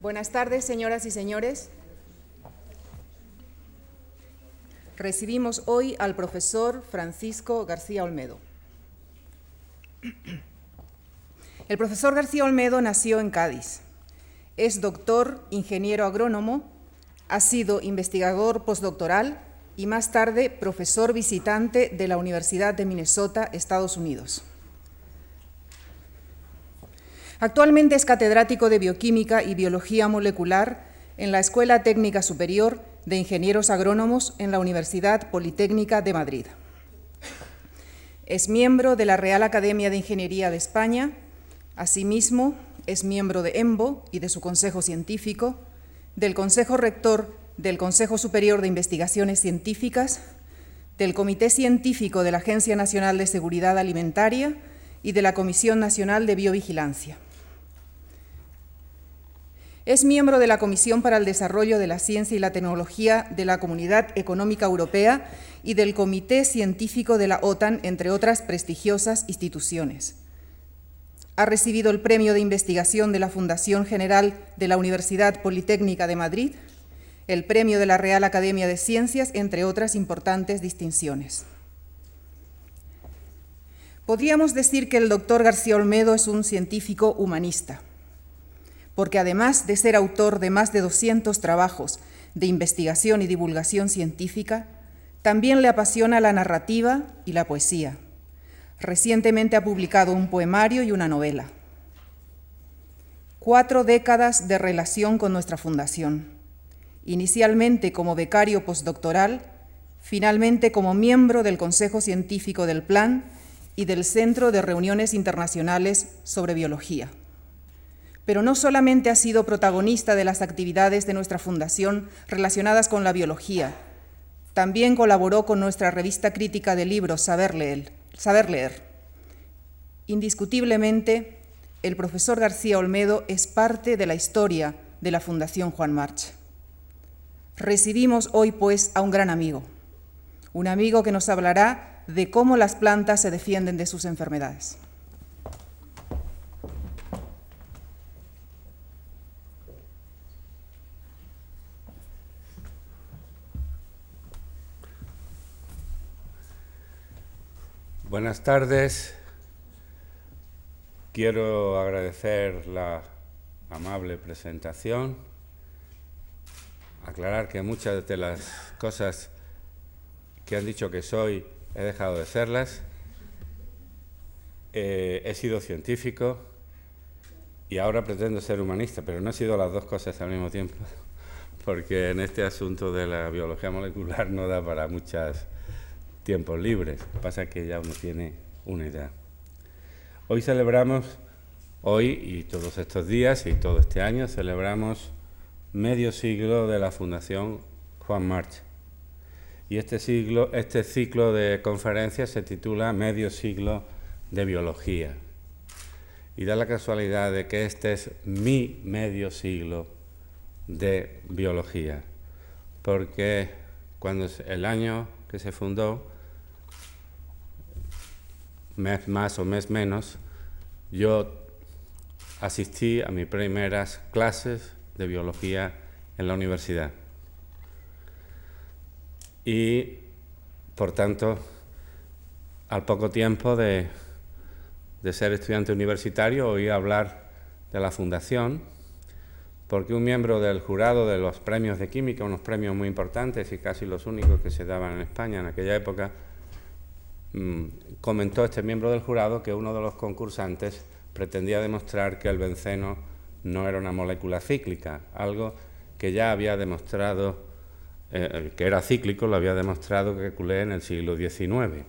Buenas tardes, señoras y señores. Recibimos hoy al profesor Francisco García Olmedo. El profesor García Olmedo nació en Cádiz. Es doctor, ingeniero agrónomo, ha sido investigador postdoctoral y más tarde profesor visitante de la Universidad de Minnesota, Estados Unidos. Actualmente es catedrático de Bioquímica y Biología Molecular en la Escuela Técnica Superior de Ingenieros Agrónomos en la Universidad Politécnica de Madrid. Es miembro de la Real Academia de Ingeniería de España, asimismo es miembro de EMBO y de su Consejo Científico, del Consejo Rector del Consejo Superior de Investigaciones Científicas, del Comité Científico de la Agencia Nacional de Seguridad Alimentaria y de la Comisión Nacional de Biovigilancia. Es miembro de la Comisión para el Desarrollo de la Ciencia y la Tecnología de la Comunidad Económica Europea y del Comité Científico de la OTAN, entre otras prestigiosas instituciones. Ha recibido el Premio de Investigación de la Fundación General de la Universidad Politécnica de Madrid, el Premio de la Real Academia de Ciencias, entre otras importantes distinciones. Podríamos decir que el doctor García Olmedo es un científico humanista porque además de ser autor de más de 200 trabajos de investigación y divulgación científica, también le apasiona la narrativa y la poesía. Recientemente ha publicado un poemario y una novela. Cuatro décadas de relación con nuestra fundación, inicialmente como becario postdoctoral, finalmente como miembro del Consejo Científico del Plan y del Centro de Reuniones Internacionales sobre Biología pero no solamente ha sido protagonista de las actividades de nuestra fundación relacionadas con la biología, también colaboró con nuestra revista crítica de libros Saber Leer. Indiscutiblemente, el profesor García Olmedo es parte de la historia de la Fundación Juan March. Recibimos hoy, pues, a un gran amigo, un amigo que nos hablará de cómo las plantas se defienden de sus enfermedades. Buenas tardes. Quiero agradecer la amable presentación, aclarar que muchas de las cosas que han dicho que soy he dejado de serlas. Eh, he sido científico y ahora pretendo ser humanista, pero no he sido las dos cosas al mismo tiempo, porque en este asunto de la biología molecular no da para muchas tiempos libres. Pasa que ya uno tiene una idea. Hoy celebramos, hoy y todos estos días y todo este año, celebramos medio siglo de la Fundación Juan March. Y este, siglo, este ciclo de conferencias se titula Medio siglo de biología. Y da la casualidad de que este es mi medio siglo de biología, porque cuando el año que se fundó, mes más o mes menos, yo asistí a mis primeras clases de biología en la universidad. Y, por tanto, al poco tiempo de, de ser estudiante universitario, oí hablar de la fundación, porque un miembro del jurado de los premios de química, unos premios muy importantes y casi los únicos que se daban en España en aquella época, comentó este miembro del jurado que uno de los concursantes pretendía demostrar que el benceno no era una molécula cíclica, algo que ya había demostrado, eh, que era cíclico, lo había demostrado que culé en el siglo XIX.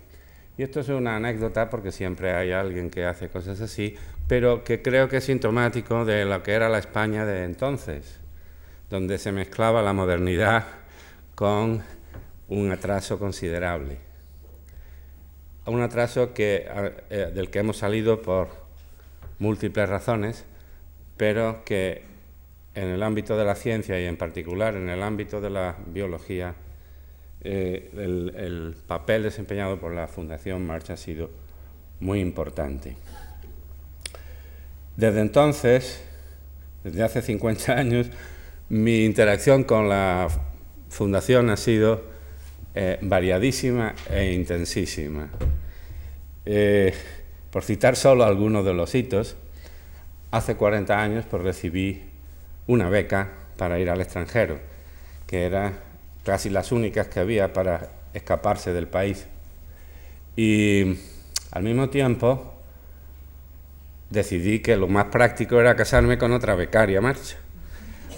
Y esto es una anécdota porque siempre hay alguien que hace cosas así, pero que creo que es sintomático de lo que era la España de entonces, donde se mezclaba la modernidad con un atraso considerable un atraso que, eh, del que hemos salido por múltiples razones, pero que en el ámbito de la ciencia y en particular en el ámbito de la biología, eh, el, papel desempeñado por la Fundación March ha sido muy importante. Desde entonces, desde hace 50 años, mi interacción con la fundación ha sido eh, variadísima e intensísima. Eh, por citar solo algunos de los hitos, hace 40 años pues, recibí una beca para ir al extranjero, que era casi las únicas que había para escaparse del país. Y al mismo tiempo decidí que lo más práctico era casarme con otra becaria marcha.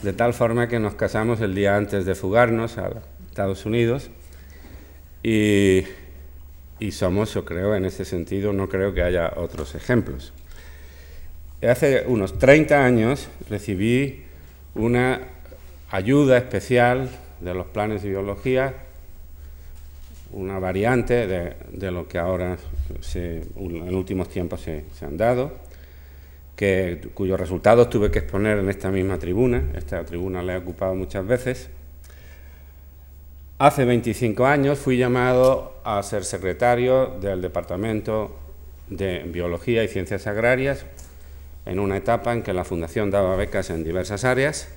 De tal forma que nos casamos el día antes de fugarnos a Estados Unidos y, y somos, yo creo, en ese sentido, no creo que haya otros ejemplos. Hace unos 30 años recibí una ayuda especial de los planes de biología, una variante de, lo que ahora en últimos tiempos se, han dado, que, cuyos resultados tuve que exponer en esta misma tribuna. Esta tribuna la he ocupado muchas veces. Hace 25 años fui llamado a ser secretario del Departamento de Biología y Ciencias Agrarias en una etapa en que la Fundación daba becas en diversas áreas.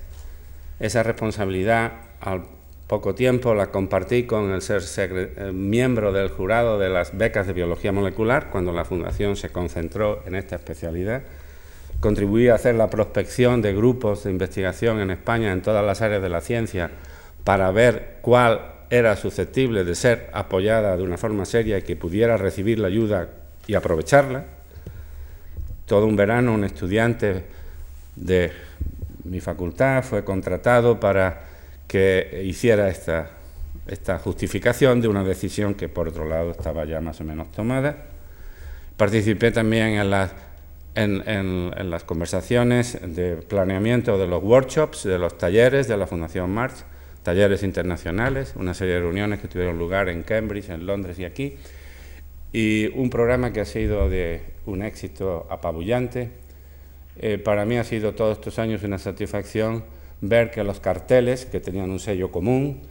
Esa responsabilidad al poco tiempo la compartí con el ser eh, miembro del jurado de las becas de biología molecular cuando la Fundación se concentró en esta especialidad. Contribuí a hacer la prospección de grupos de investigación en España en todas las áreas de la ciencia para ver cuál era susceptible de ser apoyada de una forma seria y que pudiera recibir la ayuda y aprovecharla. Todo un verano un estudiante de mi facultad fue contratado para que hiciera esta, esta justificación de una decisión que por otro lado estaba ya más o menos tomada. Participé también en las, en, en, las conversaciones de planeamiento de los workshops, de los talleres de la Fundación March, talleres internacionales, una serie de reuniones que tuvieron lugar en Cambridge, en Londres y aquí, y un programa que ha sido de un éxito apabullante. Eh, para mí ha sido todos estos años una satisfacción ver que los carteles, que tenían un sello común,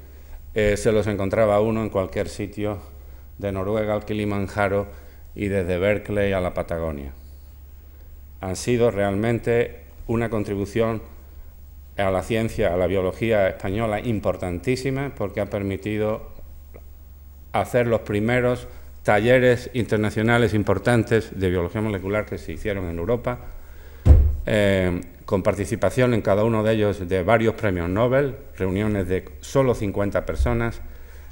eh, se los encontraba uno en cualquier sitio, de Noruega al Kilimanjaro y desde Berkeley a la Patagonia. Han sido realmente una contribución a la ciencia, a la biología española importantísima, porque ha permitido hacer los primeros talleres internacionales importantes de biología molecular que se hicieron en Europa. Eh, con participación en cada uno de ellos de varios premios Nobel, reuniones de solo 50 personas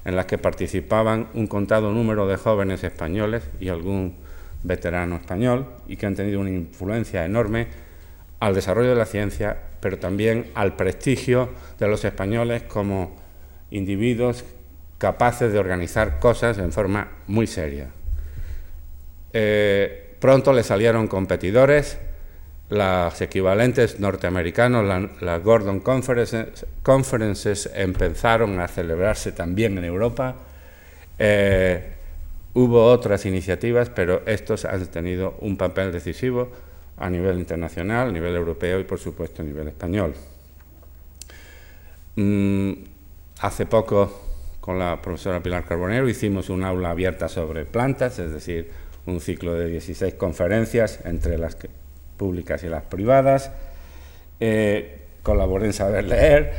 en las que participaban un contado número de jóvenes españoles y algún veterano español y que han tenido una influencia enorme al desarrollo de la ciencia, pero también al prestigio de los españoles como individuos capaces de organizar cosas en forma muy seria. Eh, pronto le salieron competidores, las equivalentes norteamericanos, las Gordon Conferences, empezaron a celebrarse también en Europa. Eh, hubo otras iniciativas, pero estos han tenido un papel decisivo a nivel internacional, a nivel europeo y, por supuesto, a nivel español. Mm, hace poco, con la profesora Pilar Carbonero, hicimos un aula abierta sobre plantas, es decir, un ciclo de 16 conferencias, entre las que públicas y las privadas, eh, colaboré en saber leer,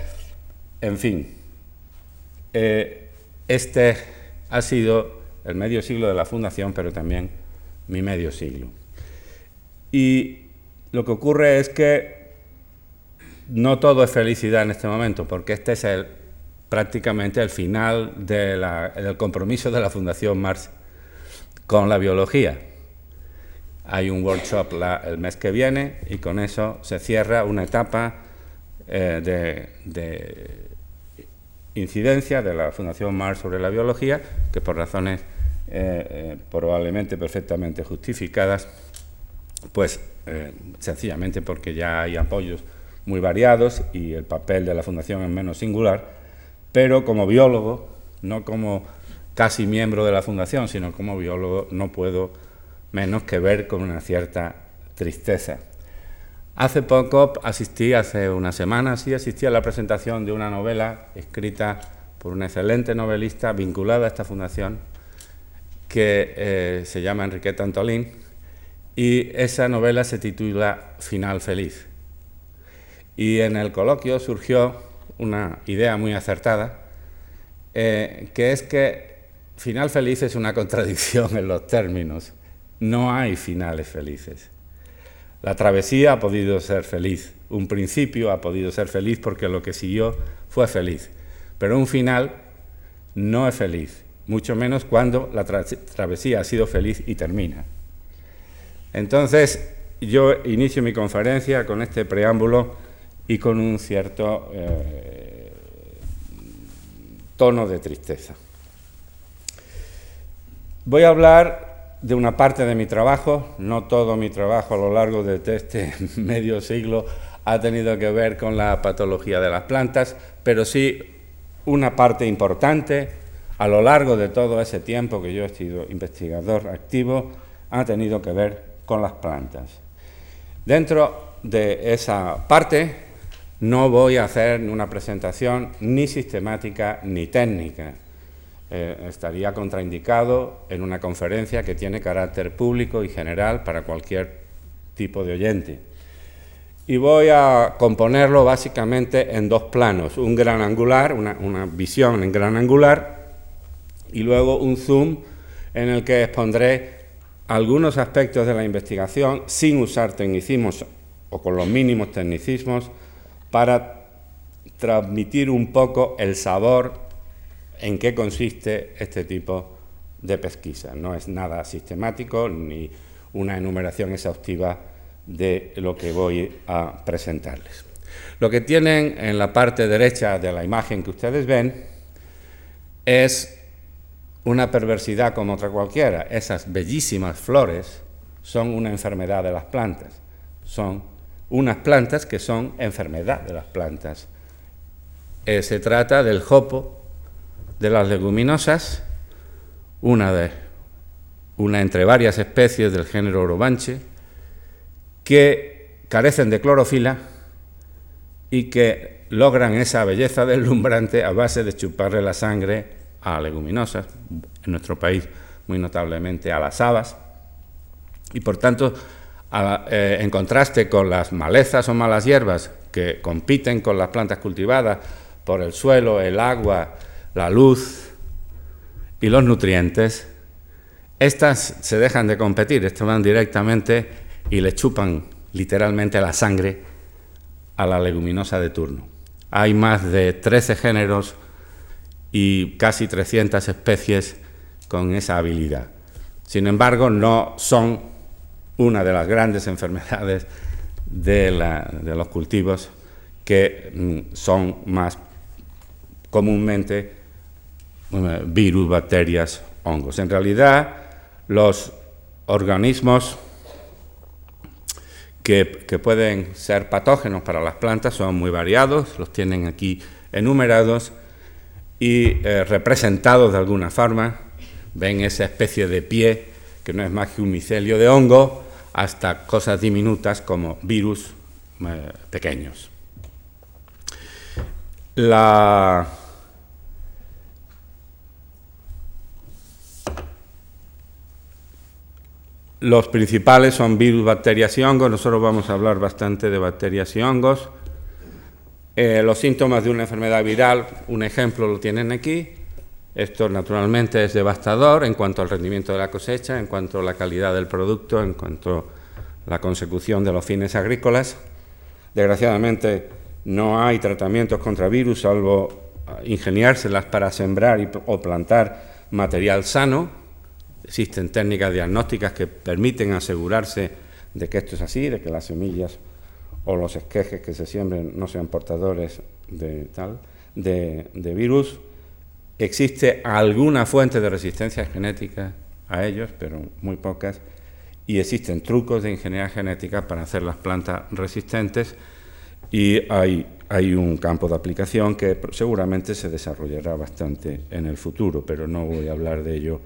en fin. Eh, este ha sido el medio siglo de la Fundación, pero también mi medio siglo. Y lo que ocurre es que no todo es felicidad en este momento, porque este es el, prácticamente el final del compromiso de la Fundación Mars con la biología. Hay un workshop el mes que viene y con eso se cierra una etapa eh, de, incidencia de la Fundación Mars sobre la biología, que por razones eh, eh, probablemente perfectamente justificadas, pues sencillamente porque ya hay apoyos muy variados y el papel de la Fundación es menos singular, pero como biólogo, no como casi miembro de la Fundación, sino como biólogo, no puedo menos que ver con una cierta tristeza. Hace poco asistí, hace una semana, sí, asistí a la presentación de una novela escrita por una excelente novelista vinculada a esta fundación, que eh, se llama Enriqueta Antolín, y esa novela se titula Final Feliz. Y en el coloquio surgió una idea muy acertada, eh, que es que final feliz es una contradicción en los términos. No hay finales felices. La travesía ha podido ser feliz, un principio ha podido ser feliz porque lo que siguió fue feliz, pero un final no es feliz, mucho menos cuando la travesía ha sido feliz y termina. Entonces, yo inicio mi conferencia con este preámbulo y con un cierto eh, tono de tristeza. Voy a hablar de una parte de mi trabajo, no todo mi trabajo a lo largo de este medio siglo ha tenido que ver con la patología de las plantas, pero sí una parte importante a lo largo de todo ese tiempo que yo he sido investigador activo ha tenido que ver con las plantas. Dentro de esa parte no voy a hacer una presentación ni sistemática ni técnica. Eh, estaría contraindicado en una conferencia que tiene carácter público y general para cualquier tipo de oyente. Y voy a componerlo básicamente en dos planos, un gran angular, una, una visión en gran angular, y luego un zoom en el que expondré algunos aspectos de la investigación sin usar tecnicismos o con los mínimos tecnicismos para transmitir un poco el sabor en qué consiste este tipo de pesquisa. No es nada sistemático ni una enumeración exhaustiva de lo que voy a presentarles. Lo que tienen en la parte derecha de la imagen que ustedes ven es una perversidad como otra cualquiera. Esas bellísimas flores son una enfermedad de las plantas. Son unas plantas que son enfermedad de las plantas. Eh, se trata del jopo de las leguminosas, una, de, una entre varias especies del género orobanche, que carecen de clorofila y que logran esa belleza deslumbrante a base de chuparle la sangre a leguminosas, en nuestro país muy notablemente a las habas, y por tanto, eh, en contraste con las malezas o malas hierbas que compiten con las plantas cultivadas por el suelo, el agua, la luz y los nutrientes, estas se dejan de competir, estas van directamente y le chupan literalmente la sangre a la leguminosa de turno. Hay más de 13 géneros y casi 300 especies con esa habilidad. Sin embargo, no son una de las grandes enfermedades de, los cultivos que mm, son más comúnmente virus, bacterias, hongos. En realidad, los organismos que, pueden ser patógenos para las plantas son muy variados, los tienen aquí enumerados y eh, representados de alguna forma. Ven esa especie de pie que no es más que un micelio de hongo, hasta cosas diminutas como virus eh, pequeños. Los principales son virus, bacterias y hongos. Nosotros vamos a hablar bastante de bacterias y hongos. Eh, los síntomas de una enfermedad viral, un ejemplo lo tienen aquí. Esto naturalmente es devastador en cuanto al rendimiento de la cosecha, en cuanto a la calidad del producto, en cuanto a la consecución de los fines agrícolas. Desgraciadamente no hay tratamientos contra virus salvo ingeniárselas para sembrar o plantar material sano. Existen técnicas diagnósticas que permiten asegurarse de que esto es así, de que las semillas o los esquejes que se siembren no sean portadores de tal de, virus. Existe alguna fuente de resistencia genética a ellos, pero muy pocas, y existen trucos de ingeniería genética para hacer las plantas resistentes y hay, hay un campo de aplicación que seguramente se desarrollará bastante en el futuro, pero no voy a hablar de ello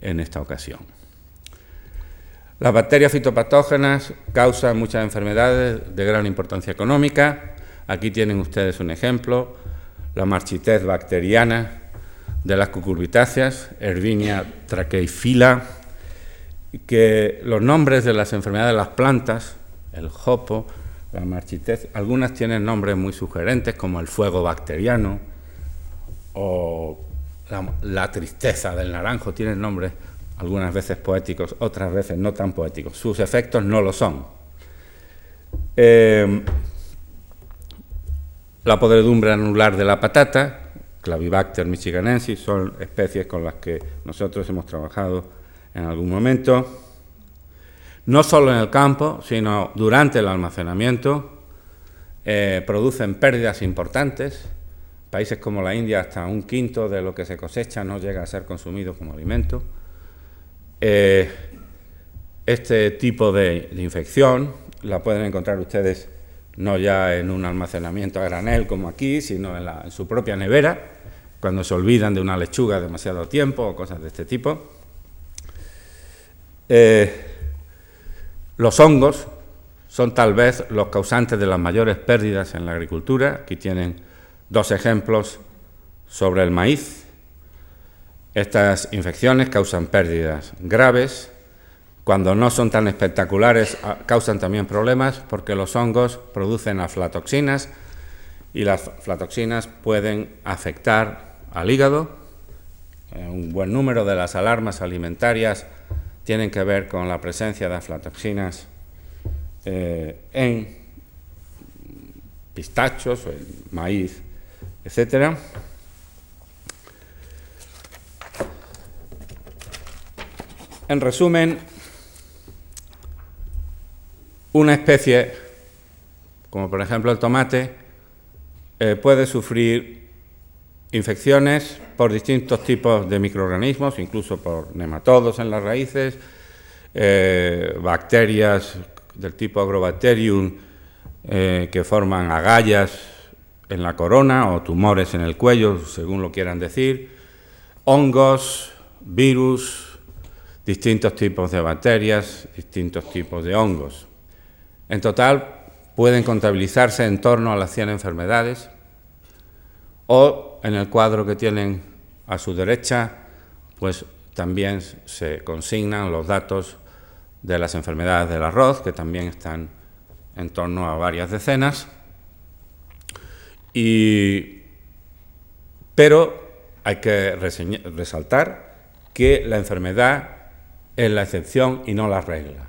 en esta ocasión. Las bacterias fitopatógenas causan muchas enfermedades de gran importancia económica. Aquí tienen ustedes un ejemplo, la marchitez bacteriana de las cucurbitáceas, Herbinia tracheifila, que los nombres de las enfermedades de las plantas, el jopo, la marchitez. Algunas tienen nombres muy sugerentes como el fuego bacteriano o la, tristeza del naranjo, tienen nombres algunas veces poéticos, otras veces no tan poéticos. Sus efectos no lo son. Eh, la podredumbre anular de la patata, Clavibacter michiganensis, son especies con las que nosotros hemos trabajado en algún momento. No solo en el campo, sino durante el almacenamiento, eh, producen pérdidas importantes. Países como la India, hasta un quinto de lo que se cosecha no llega a ser consumido como alimento. Eh, este tipo de infección la pueden encontrar ustedes no ya en un almacenamiento a granel como aquí, sino en, su propia nevera, cuando se olvidan de una lechuga demasiado tiempo o cosas de este tipo. Eh, los hongos son tal vez los causantes de las mayores pérdidas en la agricultura. Aquí tienen dos ejemplos sobre el maíz. Estas infecciones causan pérdidas graves cuando no son tan espectaculares, ah, causan también problemas porque los hongos producen aflatoxinas y las aflatoxinas pueden afectar al hígado. Eh, un buen número de las alarmas alimentarias tienen que ver con la presencia de aflatoxinas eh, en pistachos, maíz, etc. En resumen, una especie, como por ejemplo el tomate, eh, puede sufrir infecciones por distintos tipos de microorganismos, incluso por nematodos en las raíces, eh, bacterias del tipo Agrobacterium eh, que forman agallas en la corona o tumores en el cuello, según lo quieran decir, hongos, virus, distintos tipos de bacterias, distintos tipos de hongos. En total pueden contabilizarse en torno a las 100 enfermedades o en el cuadro que tienen a su derecha, pues también se consignan los datos de las enfermedades del arroz, que también están en torno a varias decenas. pero hay que resaltar que la enfermedad es la excepción y no la regla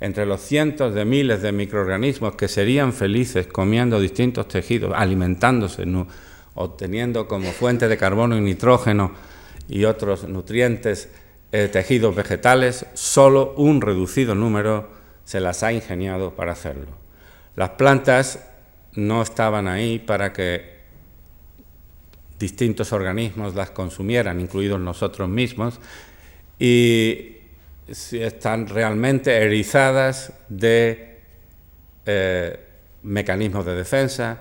entre los cientos de miles de microorganismos que serían felices comiendo distintos tejidos, alimentándose, obteniendo como fuente de carbono y nitrógeno y otros nutrientes eh, tejidos vegetales, solo un reducido número se las ha ingeniado para hacerlo. Las plantas no estaban ahí para que distintos organismos las consumieran, incluidos nosotros mismos, y si están realmente erizadas de eh, mecanismos de defensa,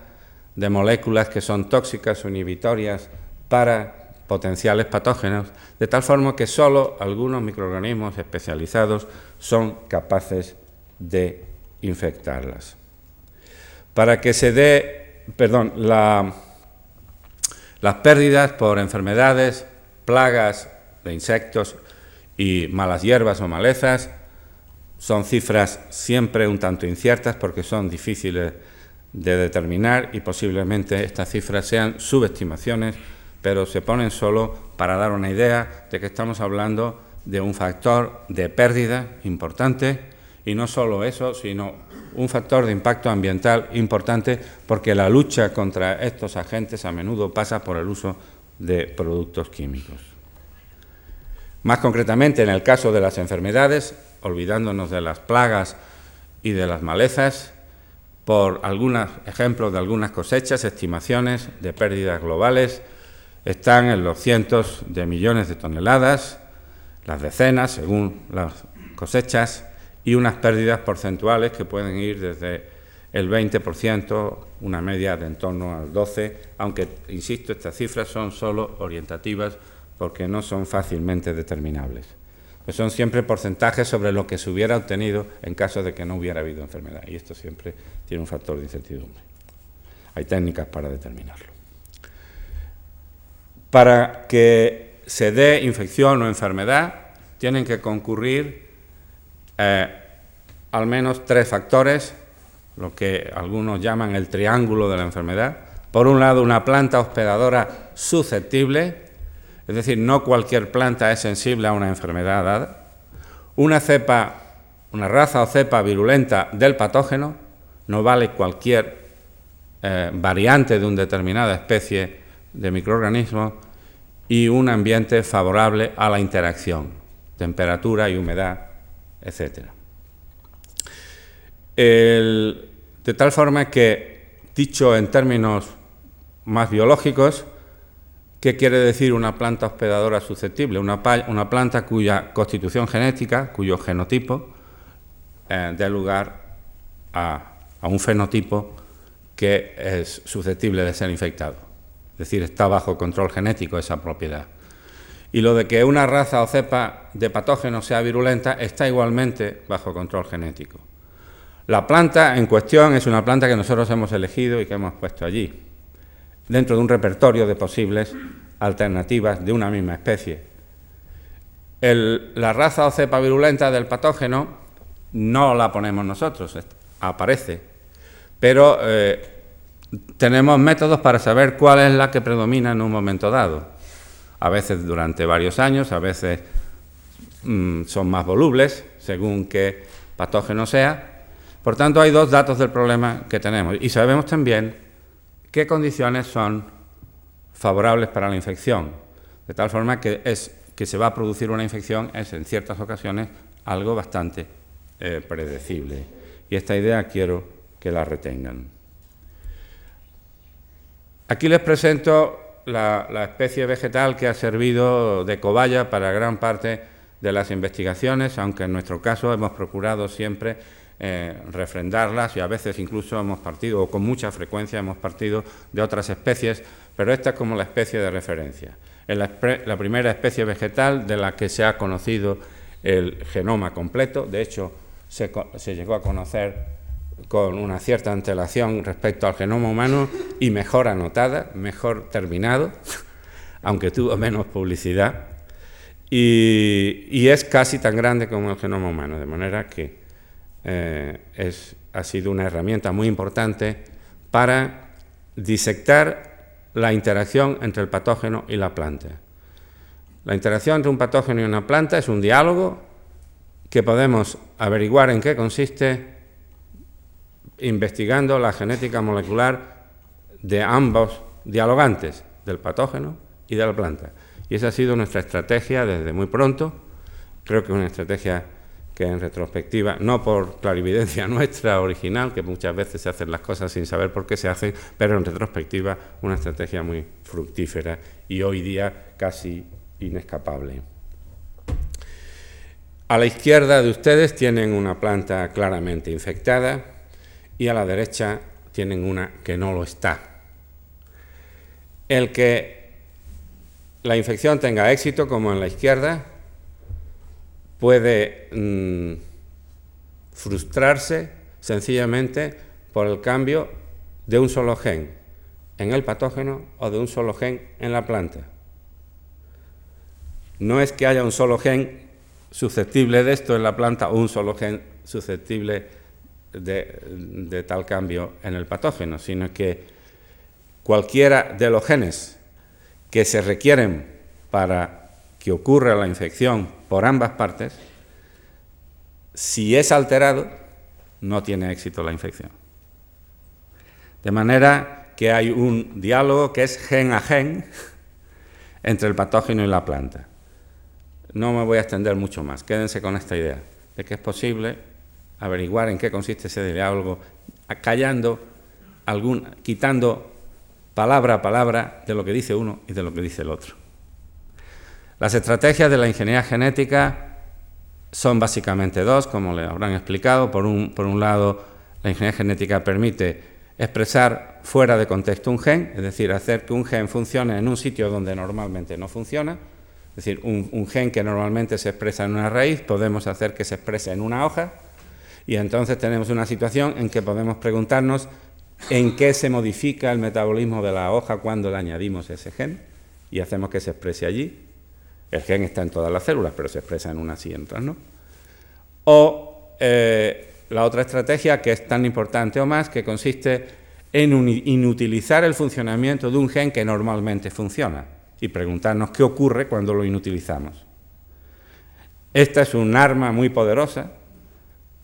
de moléculas que son tóxicas o inhibitorias para potenciales patógenos, de tal forma que solo algunos microorganismos especializados son capaces de infectarlas. Para que se dé, perdón, las pérdidas por enfermedades, plagas de insectos y malas hierbas o malezas son cifras siempre un tanto inciertas porque son difíciles de determinar y posiblemente estas cifras sean subestimaciones, pero se ponen solo para dar una idea de que estamos hablando de un factor de pérdida importante y no solo eso, sino un factor de impacto ambiental importante porque la lucha contra estos agentes a menudo pasa por el uso de productos químicos. Más concretamente, en el caso de las enfermedades, olvidándonos de las plagas y de las malezas, por algunos ejemplos de algunas cosechas, estimaciones de pérdidas globales están en los cientos de millones de toneladas, las decenas según las cosechas, y unas pérdidas porcentuales que pueden ir desde el 20%, una media de en torno al 12%, aunque, insisto, estas cifras son solo orientativas porque no son fácilmente determinables. Pues son siempre porcentajes sobre lo que se hubiera obtenido en caso de que no hubiera habido enfermedad. Y esto siempre tiene un factor de incertidumbre. Hay técnicas para determinarlo. Para que se dé infección o enfermedad, tienen que concurrir eh, al menos tres factores lo que algunos llaman el triángulo de la enfermedad. Por un lado, una planta hospedadora susceptible, es decir, no cualquier planta es sensible a una enfermedad dada. Una cepa, una raza o cepa virulenta del patógeno, no vale cualquier eh, variante de una determinada especie de microorganismo y un ambiente favorable a la interacción, temperatura y humedad, etc. de tal forma que, dicho en términos más biológicos, ¿qué quiere decir una planta hospedadora susceptible? Una, planta cuya constitución genética, cuyo genotipo, eh, dé lugar a un fenotipo que es susceptible de ser infectado. Es decir, está bajo control genético esa propiedad. Y lo de que una raza o cepa de patógeno sea virulenta está igualmente bajo control genético. La planta en cuestión es una planta que nosotros hemos elegido y que hemos puesto allí, dentro de un repertorio de posibles alternativas de una misma especie. la raza o cepa virulenta del patógeno no la ponemos nosotros, aparece, pero eh, tenemos métodos para saber cuál es la que predomina en un momento dado. A veces durante varios años, a veces mm, son más volubles, según qué patógeno sea. Por tanto, hay dos datos del problema que tenemos. Y sabemos también qué condiciones son favorables para la infección. De tal forma que, es, que se va a producir una infección es en ciertas ocasiones algo bastante eh, predecible. Y esta idea quiero que la retengan. Aquí les presento la, especie vegetal que ha servido de cobaya para gran parte de las investigaciones, aunque en nuestro caso hemos procurado siempre eh, refrendarlas y a veces incluso hemos partido, o con mucha frecuencia hemos partido de otras especies, pero esta es como la especie de referencia. Es la, primera especie vegetal de la que se ha conocido el genoma completo, de hecho se, se llegó a conocer con una cierta antelación respecto al genoma humano y mejor anotada, mejor terminado, aunque tuvo menos publicidad, y, es casi tan grande como el genoma humano, de manera que eh, es, ha sido una herramienta muy importante para disectar la interacción entre el patógeno y la planta. La interacción entre un patógeno y una planta es un diálogo que podemos averiguar en qué consiste investigando la genética molecular de ambos dialogantes, del patógeno y de la planta. Y esa ha sido nuestra estrategia desde muy pronto. Creo que es una estrategia que en retrospectiva, no por clarividencia nuestra original, que muchas veces se hacen las cosas sin saber por qué se hacen, pero en retrospectiva una estrategia muy fructífera y hoy día casi inescapable. A la izquierda de ustedes tienen una planta claramente infectada, y a la derecha tienen una que no lo está. El que la infección tenga éxito, como en la izquierda, puede mm, frustrarse sencillamente por el cambio de un solo gen en el patógeno o de un solo gen en la planta. No es que haya un solo gen susceptible de esto en la planta o un solo gen susceptible de, tal cambio en el patógeno, sino que cualquiera de los genes que se requieren para que ocurra la infección por ambas partes, si es alterado, no tiene éxito la infección. De manera que hay un diálogo que es gen a gen entre el patógeno y la planta. No me voy a extender mucho más, quédense con esta idea de que es posible averiguar en qué consiste ese diálogo, callando, algún, quitando palabra a palabra de lo que dice uno y de lo que dice el otro. Las estrategias de la ingeniería genética son básicamente dos, como le habrán explicado. Por un, por un lado, la ingeniería genética permite expresar fuera de contexto un gen, es decir, hacer que un gen funcione en un sitio donde normalmente no funciona. Es decir, un, un gen que normalmente se expresa en una raíz, podemos hacer que se exprese en una hoja, y entonces tenemos una situación en que podemos preguntarnos en qué se modifica el metabolismo de la hoja cuando le añadimos ese gen y hacemos que se exprese allí. El gen está en todas las células, pero se expresa en unas y en otras no. O eh, la otra estrategia que es tan importante o más, que consiste en inutilizar el funcionamiento de un gen que normalmente funciona y preguntarnos qué ocurre cuando lo inutilizamos. Esta es un arma muy poderosa,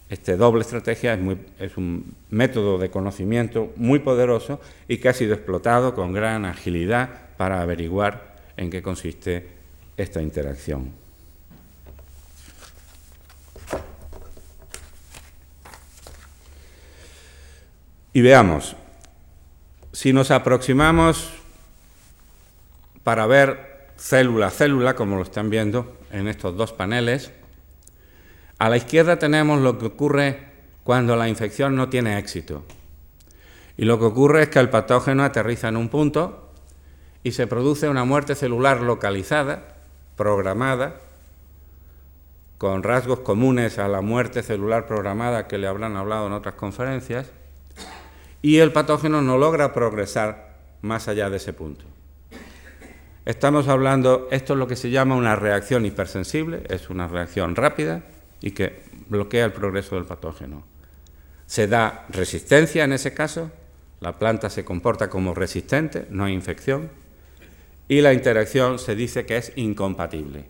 esta doble estrategia es, es, un método de conocimiento muy poderoso y que ha sido explotado con gran agilidad para averiguar en qué consiste esta interacción. Y veamos, si nos aproximamos para ver célula a célula, como lo están viendo en estos dos paneles, a la izquierda tenemos lo que ocurre cuando la infección no tiene éxito. Y lo que ocurre es que el patógeno aterriza en un punto y se produce una muerte celular localizada, programada, con rasgos comunes a la muerte celular programada que le habrán hablado en otras conferencias, y el patógeno no logra progresar más allá de ese punto. Estamos hablando, esto es lo que se llama una reacción hipersensible, es una reacción rápida y que bloquea el progreso del patógeno. Se da resistencia en ese caso, la planta se comporta como resistente, no hay infección, y la interacción se dice que es incompatible.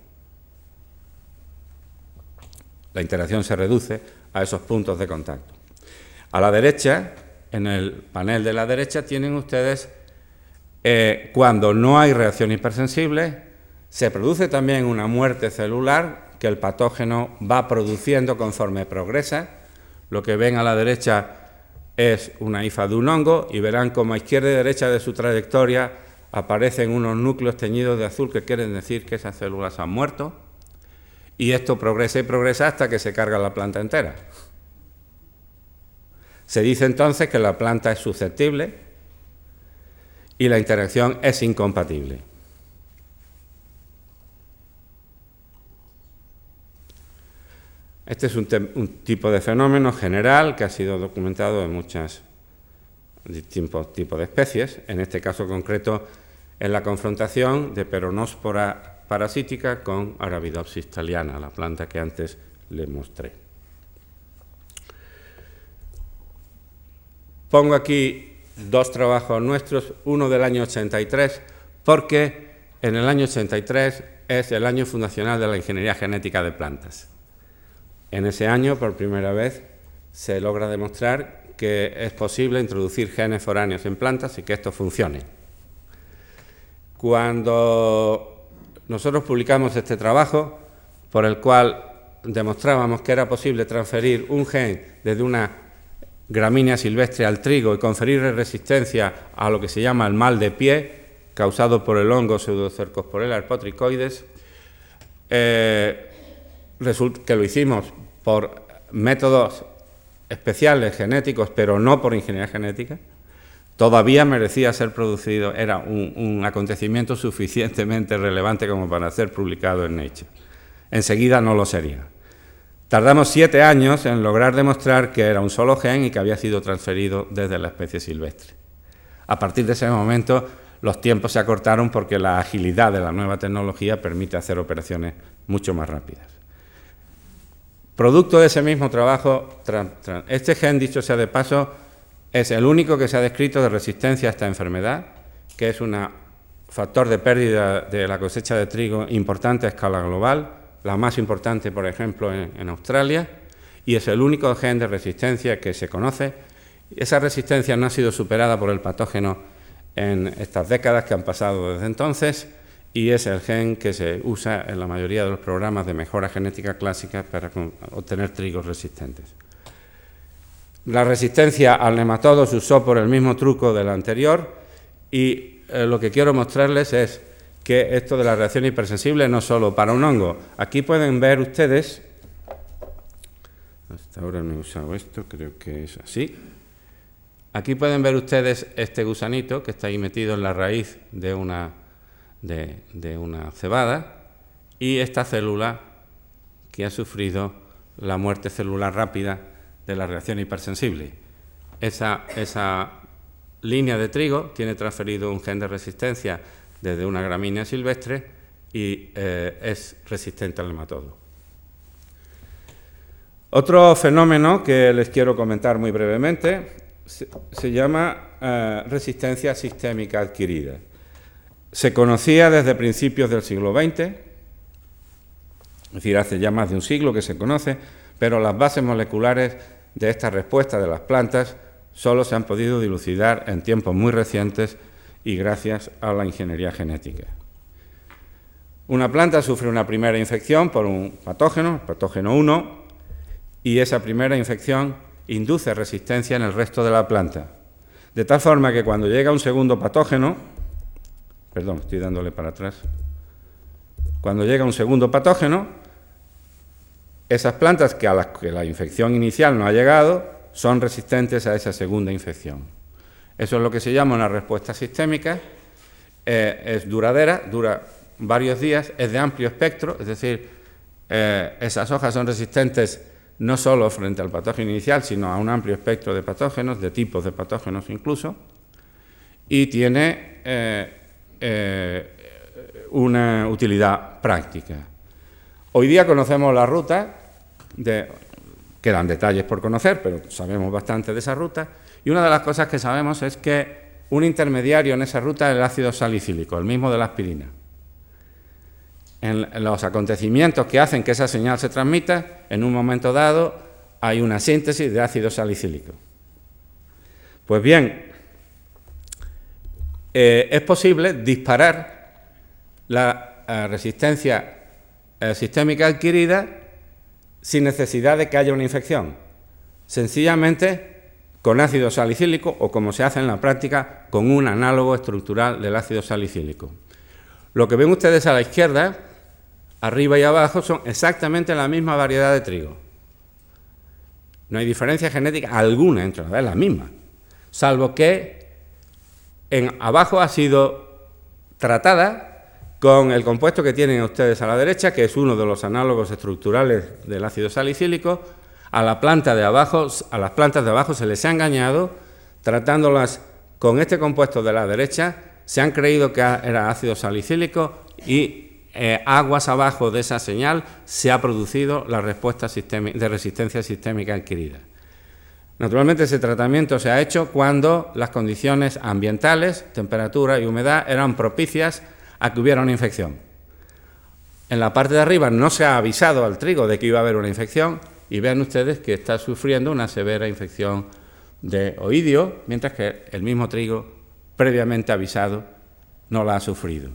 La interacción se reduce a esos puntos de contacto. A la derecha en el panel de la derecha tienen ustedes eh, cuando no hay reacción hipersensible, se produce también una muerte celular que el patógeno va produciendo conforme progresa. Lo que ven a la derecha es una hifa de un hongo y verán como a izquierda y derecha de su trayectoria aparecen unos núcleos teñidos de azul que quieren decir que esas células han muerto. Y esto progresa y progresa hasta que se carga la planta entera. Se dice entonces que la planta es susceptible y la interacción es incompatible. Este es un, tipo de fenómeno general que ha sido documentado en muchos tipos, tipos de especies, en este caso concreto en la confrontación de peronospora parasítica con Arabidopsis thaliana, la planta que antes les mostré. Pongo aquí dos trabajos nuestros, uno del año 83, porque en el año 83 es el año fundacional de la ingeniería genética de plantas. En ese año, por primera vez, se logra demostrar que es posible introducir genes foráneos en plantas y que esto funcione. Cuando nosotros publicamos este trabajo, por el cual demostrábamos que era posible transferir un gen desde una gramínea silvestre al trigo y conferir resistencia a lo que se llama el mal de pie, causado por el hongo pseudocercosporella potricoides, eh, que lo hicimos por métodos especiales genéticos, pero no por ingeniería genética, todavía merecía ser producido, era un, acontecimiento suficientemente relevante como para ser publicado en Nature. Enseguida no lo sería. Tardamos siete años en lograr demostrar que era un solo gen y que había sido transferido desde la especie silvestre. A partir de ese momento, los tiempos se acortaron porque la agilidad de la nueva tecnología permite hacer operaciones mucho más rápidas. Producto de ese mismo trabajo, este gen, dicho sea de paso, es el único que se ha descrito de resistencia a esta enfermedad, que es un factor de pérdida de la cosecha de trigo importante a escala global la más importante, por ejemplo, en, Australia, y es el único gen de resistencia que se conoce. Esa resistencia no ha sido superada por el patógeno en estas décadas que han pasado desde entonces y es el gen que se usa en la mayoría de los programas de mejora genética clásica para obtener trigos resistentes. La resistencia al nematodo se usó por el mismo truco del anterior y eh, lo que quiero mostrarles es que esto de la reacción hipersensible no solo para un hongo. Aquí pueden ver ustedes, hasta ahora no he usado esto, creo que es así. Aquí pueden ver ustedes este gusanito que está ahí metido en la raíz de una, de, una cebada y esta célula que ha sufrido la muerte celular rápida de la reacción hipersensible. Esa, esa línea de trigo tiene transferido un gen de resistencia desde una gramínea silvestre y eh, es resistente al nematodo. Otro fenómeno que les quiero comentar muy brevemente se, llama eh, resistencia sistémica adquirida. Se conocía desde principios del siglo XX, es decir, hace ya más de un siglo que se conoce, pero las bases moleculares de esta respuesta de las plantas solo se han podido dilucidar en tiempos muy recientes y gracias a la ingeniería genética. Una planta sufre una primera infección por un patógeno, el patógeno 1, y esa primera infección induce resistencia en el resto de la planta. De tal forma que cuando llega un segundo patógeno, perdón, estoy dándole para atrás, cuando llega un segundo patógeno, esas plantas que a las que la infección inicial no ha llegado son resistentes a esa segunda infección. Eso es lo que se llama una respuesta sistémica, eh, es duradera, dura varios días, es de amplio espectro, es decir, eh, esas hojas son resistentes no solo frente al patógeno inicial, sino a un amplio espectro de patógenos, de tipos de patógenos incluso, y tiene eh, una utilidad práctica. Hoy día conocemos la ruta, quedan detalles por conocer, pero sabemos bastante de esa ruta, y una de las cosas que sabemos es que un intermediario en esa ruta es el ácido salicílico, el mismo de la aspirina en los acontecimientos que hacen que esa señal se transmita, en un momento dado hay una síntesis de ácido salicílico. Pues bien, eh, es posible disparar la eh, resistencia eh, sistémica adquirida sin necesidad de que haya una infección, sencillamente con ácido salicílico o como se hace en la práctica con un análogo estructural del ácido salicílico. Lo que ven ustedes a la izquierda arriba y abajo son exactamente la misma variedad de trigo. No hay diferencia genética alguna entre las, es la misma, salvo que en abajo ha sido tratada con el compuesto que tienen ustedes a la derecha, que es uno de los análogos estructurales del ácido salicílico. A de abajo, las plantas de abajo se les ha engañado tratándolas con este compuesto de la derecha, se han creído que era ácido salicílico y eh, aguas abajo de esa señal se ha producido la respuesta de resistencia sistémica adquirida. Naturalmente ese tratamiento se ha hecho cuando las condiciones ambientales, temperatura y humedad eran propicias a que hubiera una infección. En la parte de arriba no se ha avisado al trigo de que iba a haber una infección y vean ustedes que está sufriendo una severa infección de oidio, mientras que el mismo trigo previamente avisado no la ha sufrido.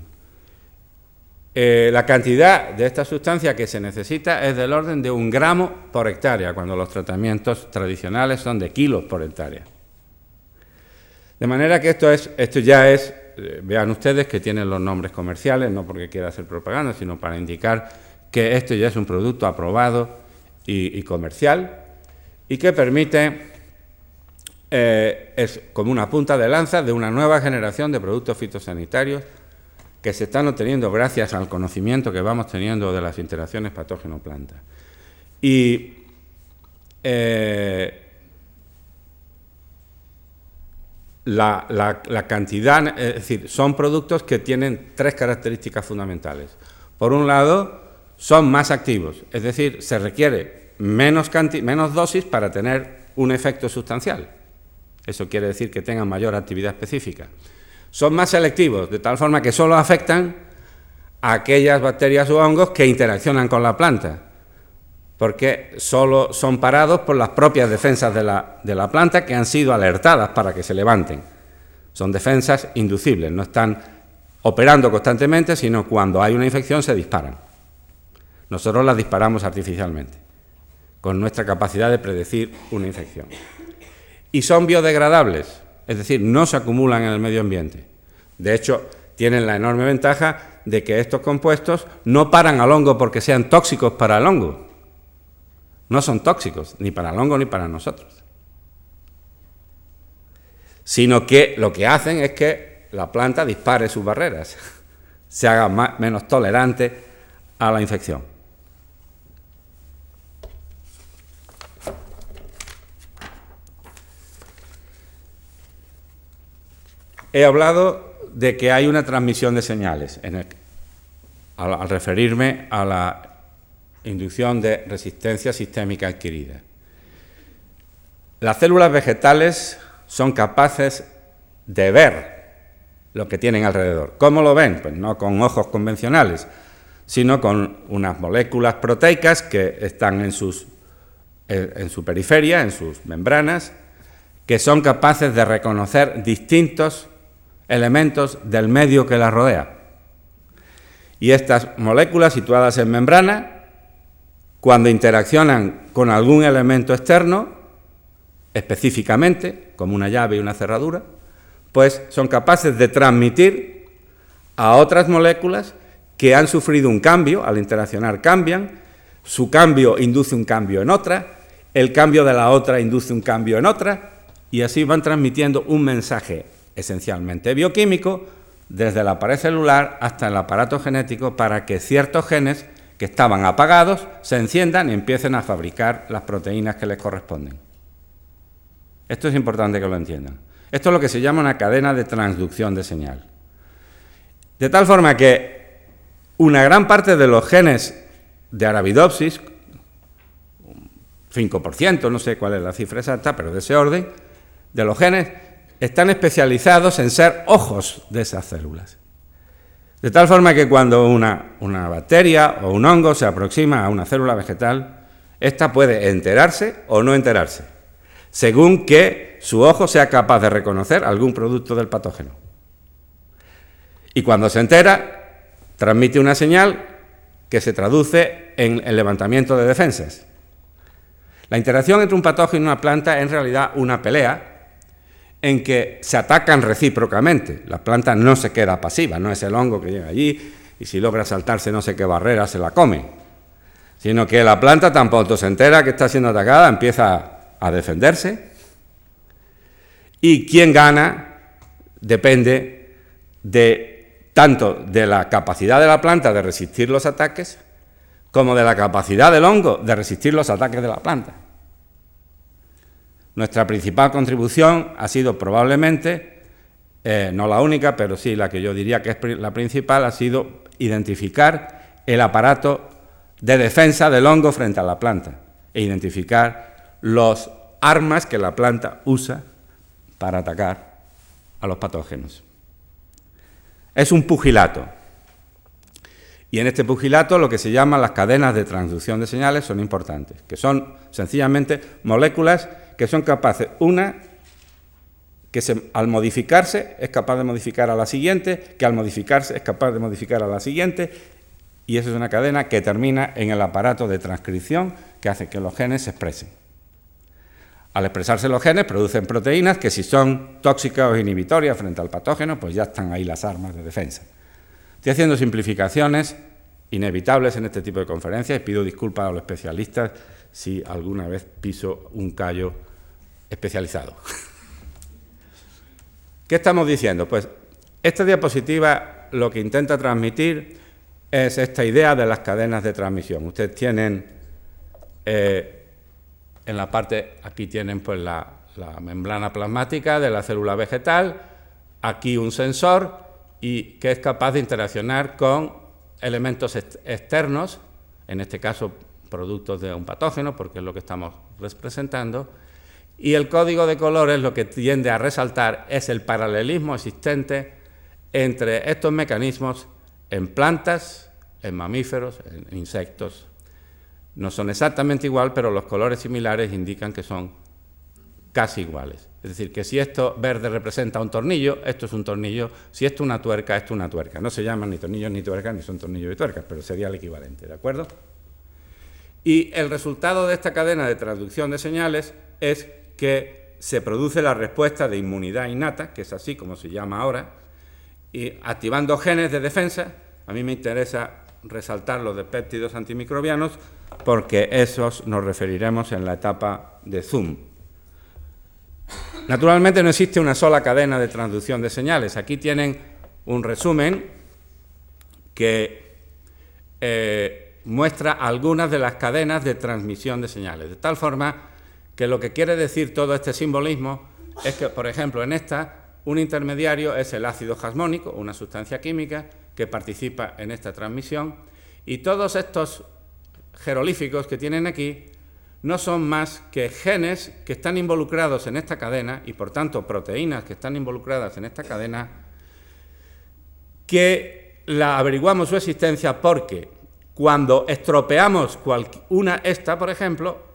Eh, la cantidad de esta sustancia que se necesita es del orden de un gramo por hectárea, cuando los tratamientos tradicionales son de kilos por hectárea. De manera que esto, es, esto ya es, eh, vean ustedes que tienen los nombres comerciales, no porque quiera hacer propaganda, sino para indicar que esto ya es un producto aprobado y, comercial y que permite, eh, es como una punta de lanza de una nueva generación de productos fitosanitarios que se están obteniendo gracias al conocimiento que vamos teniendo de las interacciones patógeno-planta. Y eh, la, cantidad, es decir, son productos que tienen tres características fundamentales. Por un lado, son más activos, es decir, se requiere menos, menos dosis para tener un efecto sustancial. Eso quiere decir que tengan mayor actividad específica son más selectivos, de tal forma que solo afectan a aquellas bacterias o hongos que interaccionan con la planta, porque solo son parados por las propias defensas de la, de la planta que han sido alertadas para que se levanten. Son defensas inducibles, no están operando constantemente, sino cuando hay una infección se disparan. Nosotros las disparamos artificialmente, con nuestra capacidad de predecir una infección. Y son biodegradables, es decir, no se acumulan en el medio ambiente. De hecho, tienen la enorme ventaja de que estos compuestos no paran al hongo porque sean tóxicos para el hongo. No son tóxicos ni para el hongo ni para nosotros. Sino que lo que hacen es que la planta dispare sus barreras, se haga menos tolerante a la infección. He hablado de que hay una transmisión de señales al, referirme a la inducción de resistencia sistémica adquirida. Las células vegetales son capaces de ver lo que tienen alrededor. ¿Cómo lo ven? Pues no con ojos convencionales, sino con unas moléculas proteicas que están en, sus, en su periferia, en sus membranas, que son capaces de reconocer distintos elementos del medio que las rodea. Y estas moléculas situadas en membrana, cuando interaccionan con algún elemento externo, específicamente, como una llave y una cerradura, pues son capaces de transmitir a otras moléculas que han sufrido un cambio, al interaccionar cambian, su cambio induce un cambio en otra, el cambio de la otra induce un cambio en otra, y así van transmitiendo un mensaje esencialmente bioquímico desde la pared celular hasta el aparato genético para que ciertos genes que estaban apagados se enciendan y empiecen a fabricar las proteínas que les corresponden. Esto es importante que lo entiendan. Esto es lo que se llama una cadena de transducción de señal. De tal forma que una gran parte de los genes de Arabidopsis, 5%, no sé cuál es la cifra exacta, pero de ese orden, de los genes están especializados en ser ojos de esas células. De tal forma que cuando una, una, bacteria o un hongo se aproxima a una célula vegetal, ésta puede enterarse o no enterarse, según que su ojo sea capaz de reconocer algún producto del patógeno. Y cuando se entera, transmite una señal que se traduce en el levantamiento de defensas. La interacción entre un patógeno y una planta es en realidad una pelea en que se atacan recíprocamente. La planta no se queda pasiva, no es el hongo que llega allí y si logra saltarse no sé qué barrera se la come, sino que la planta tampoco se entera que está siendo atacada, empieza a defenderse y quien gana depende de tanto de la capacidad de la planta de resistir los ataques como de la capacidad del hongo de resistir los ataques de la planta. Nuestra principal contribución ha sido probablemente, eh, no la única, pero sí la que yo diría que es la principal, ha sido identificar el aparato de defensa del hongo frente a la planta e identificar los armas que la planta usa para atacar a los patógenos. Es un pugilato. Y en este pugilato lo que se llaman las cadenas de transducción de señales son importantes, que son sencillamente moléculas que son capaces, una, que al modificarse es capaz de modificar a la siguiente, que al modificarse es capaz de modificar a la siguiente, y esa es una cadena que termina en el aparato de transcripción que hace que los genes se expresen. Al expresarse los genes producen proteínas que si son tóxicas o inhibitorias frente al patógeno, pues ya están ahí las armas de defensa. Estoy haciendo simplificaciones inevitables en este tipo de conferencias y pido disculpas a los especialistas si alguna vez piso un callo especializado. ¿Qué estamos diciendo? Pues esta diapositiva lo que intenta transmitir es esta idea de las cadenas de transmisión. Ustedes tienen eh, en la parte, aquí tienen pues la, membrana plasmática de la célula vegetal, aquí un sensor y que es capaz de interaccionar con elementos externos, en este caso productos de un patógeno, porque es lo que estamos representando, y el código de colores lo que tiende a resaltar es el paralelismo existente entre estos mecanismos en plantas, en mamíferos, en insectos. No son exactamente igual, pero los colores similares indican que son casi iguales. Es decir, que si esto verde representa un tornillo, esto es un tornillo, si esto es una tuerca, esto es una tuerca. No se llaman ni tornillos ni tuercas, ni son tornillos y tuercas, pero sería el equivalente, ¿de acuerdo? Y el resultado de esta cadena de traducción de señales es que se produce la respuesta de inmunidad innata, que es así como se llama ahora, y activando genes de defensa, a mí me interesa resaltar los de péptidos antimicrobianos, porque esos nos referiremos en la etapa de Zoom. Naturalmente no existe una sola cadena de transducción de señales. Aquí tienen un resumen que eh, muestra algunas de las cadenas de transmisión de señales, de tal forma que lo que quiere decir todo este simbolismo es que, por ejemplo, en esta, un intermediario es el ácido jasmónico, una sustancia química que participa en esta transmisión, y todos estos jerolíficos que tienen aquí no son más que genes que están involucrados en esta cadena y por tanto proteínas que están involucradas en esta cadena que la averiguamos su existencia porque cuando estropeamos una esta, por ejemplo,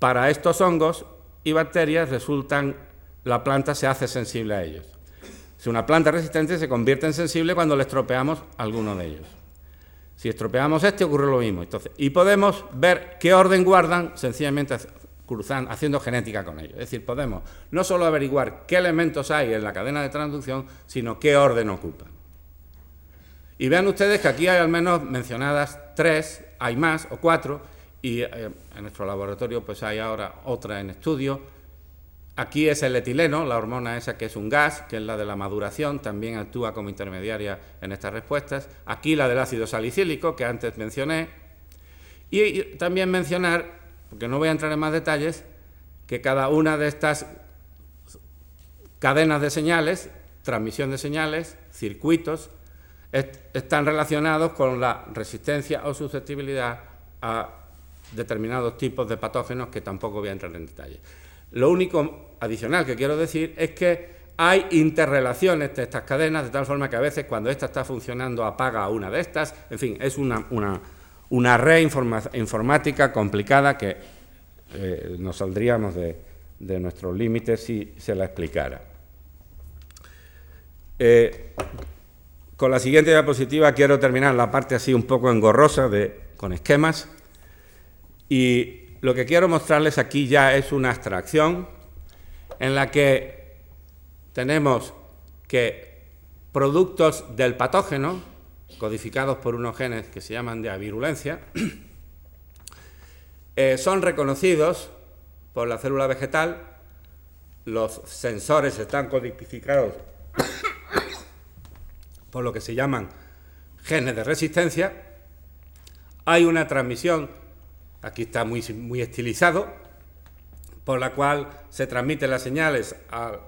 para estos hongos y bacterias resultan la planta se hace sensible a ellos. Si una planta resistente se convierte en sensible cuando le estropeamos alguno de ellos. Si estropeamos este ocurre lo mismo. Entonces, y podemos ver qué orden guardan sencillamente cruzando, haciendo genética con ellos. Es decir, podemos no solo averiguar qué elementos hay en la cadena de transducción, sino qué orden ocupan. Y vean ustedes que aquí hay al menos mencionadas tres, hay más o cuatro, y eh, en nuestro laboratorio pues hay ahora otra en estudio Aquí es el etileno, la hormona esa que es un gas, que es la de la maduración, también actúa como intermediaria en estas respuestas. Aquí la del ácido salicílico, que antes mencioné. Y también mencionar, porque no voy a entrar en más detalles, que cada una de estas cadenas de señales, transmisión de señales, circuitos, están relacionados con la resistencia o susceptibilidad a determinados tipos de patógenos que tampoco voy a entrar en detalle. Lo único adicional que quiero decir es que hay interrelaciones de estas cadenas, de tal forma que a veces cuando esta está funcionando apaga una de estas. En fin, es una, una, red informática complicada que eh, nos saldríamos de, nuestros límites si se la explicara. Eh, con la siguiente diapositiva quiero terminar la parte así un poco engorrosa de, con esquemas y lo que quiero mostrarles aquí ya es una abstracción en la que tenemos que productos del patógeno, codificados por unos genes que se llaman de avirulencia, eh, son reconocidos por la célula vegetal, los sensores están codificados por lo que se llaman genes de resistencia, hay una transmisión, aquí está muy, muy estilizado, por la cual se transmiten las señales al,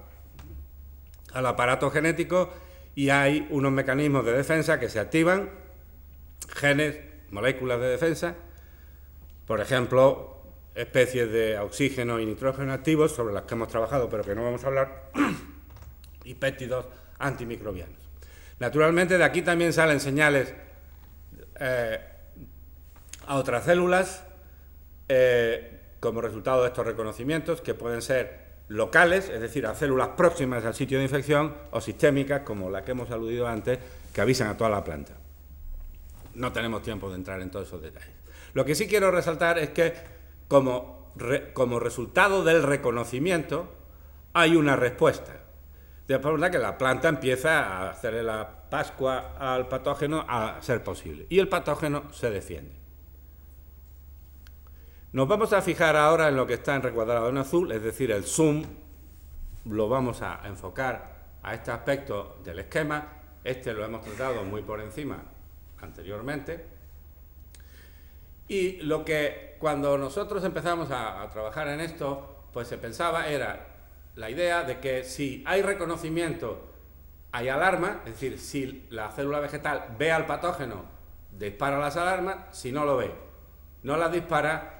aparato genético y hay unos mecanismos de defensa que se activan, genes, moléculas de defensa, por ejemplo, especies de oxígeno y nitrógeno activos sobre las que hemos trabajado pero que no vamos a hablar, y péptidos antimicrobianos. Naturalmente de aquí también salen señales eh, a otras células, eh, como resultado de estos reconocimientos, que pueden ser locales, es decir, a células próximas al sitio de infección, o sistémicas, como la que hemos aludido antes, que avisan a toda la planta. No tenemos tiempo de entrar en todos esos detalles. Lo que sí quiero resaltar es que, como, como resultado del reconocimiento, hay una respuesta. De forma que la planta empieza a hacerle la pascua al patógeno a ser posible. Y el patógeno se defiende. Nos vamos a fijar ahora en lo que está en recuadrado en azul, es decir, el zoom lo vamos a enfocar a este aspecto del esquema. Este lo hemos tratado muy por encima anteriormente. Y lo que cuando nosotros empezamos a, a trabajar en esto, pues se pensaba era la idea de que si hay reconocimiento, hay alarma, es decir, si la célula vegetal ve al patógeno, dispara las alarmas, si no lo ve, no las dispara,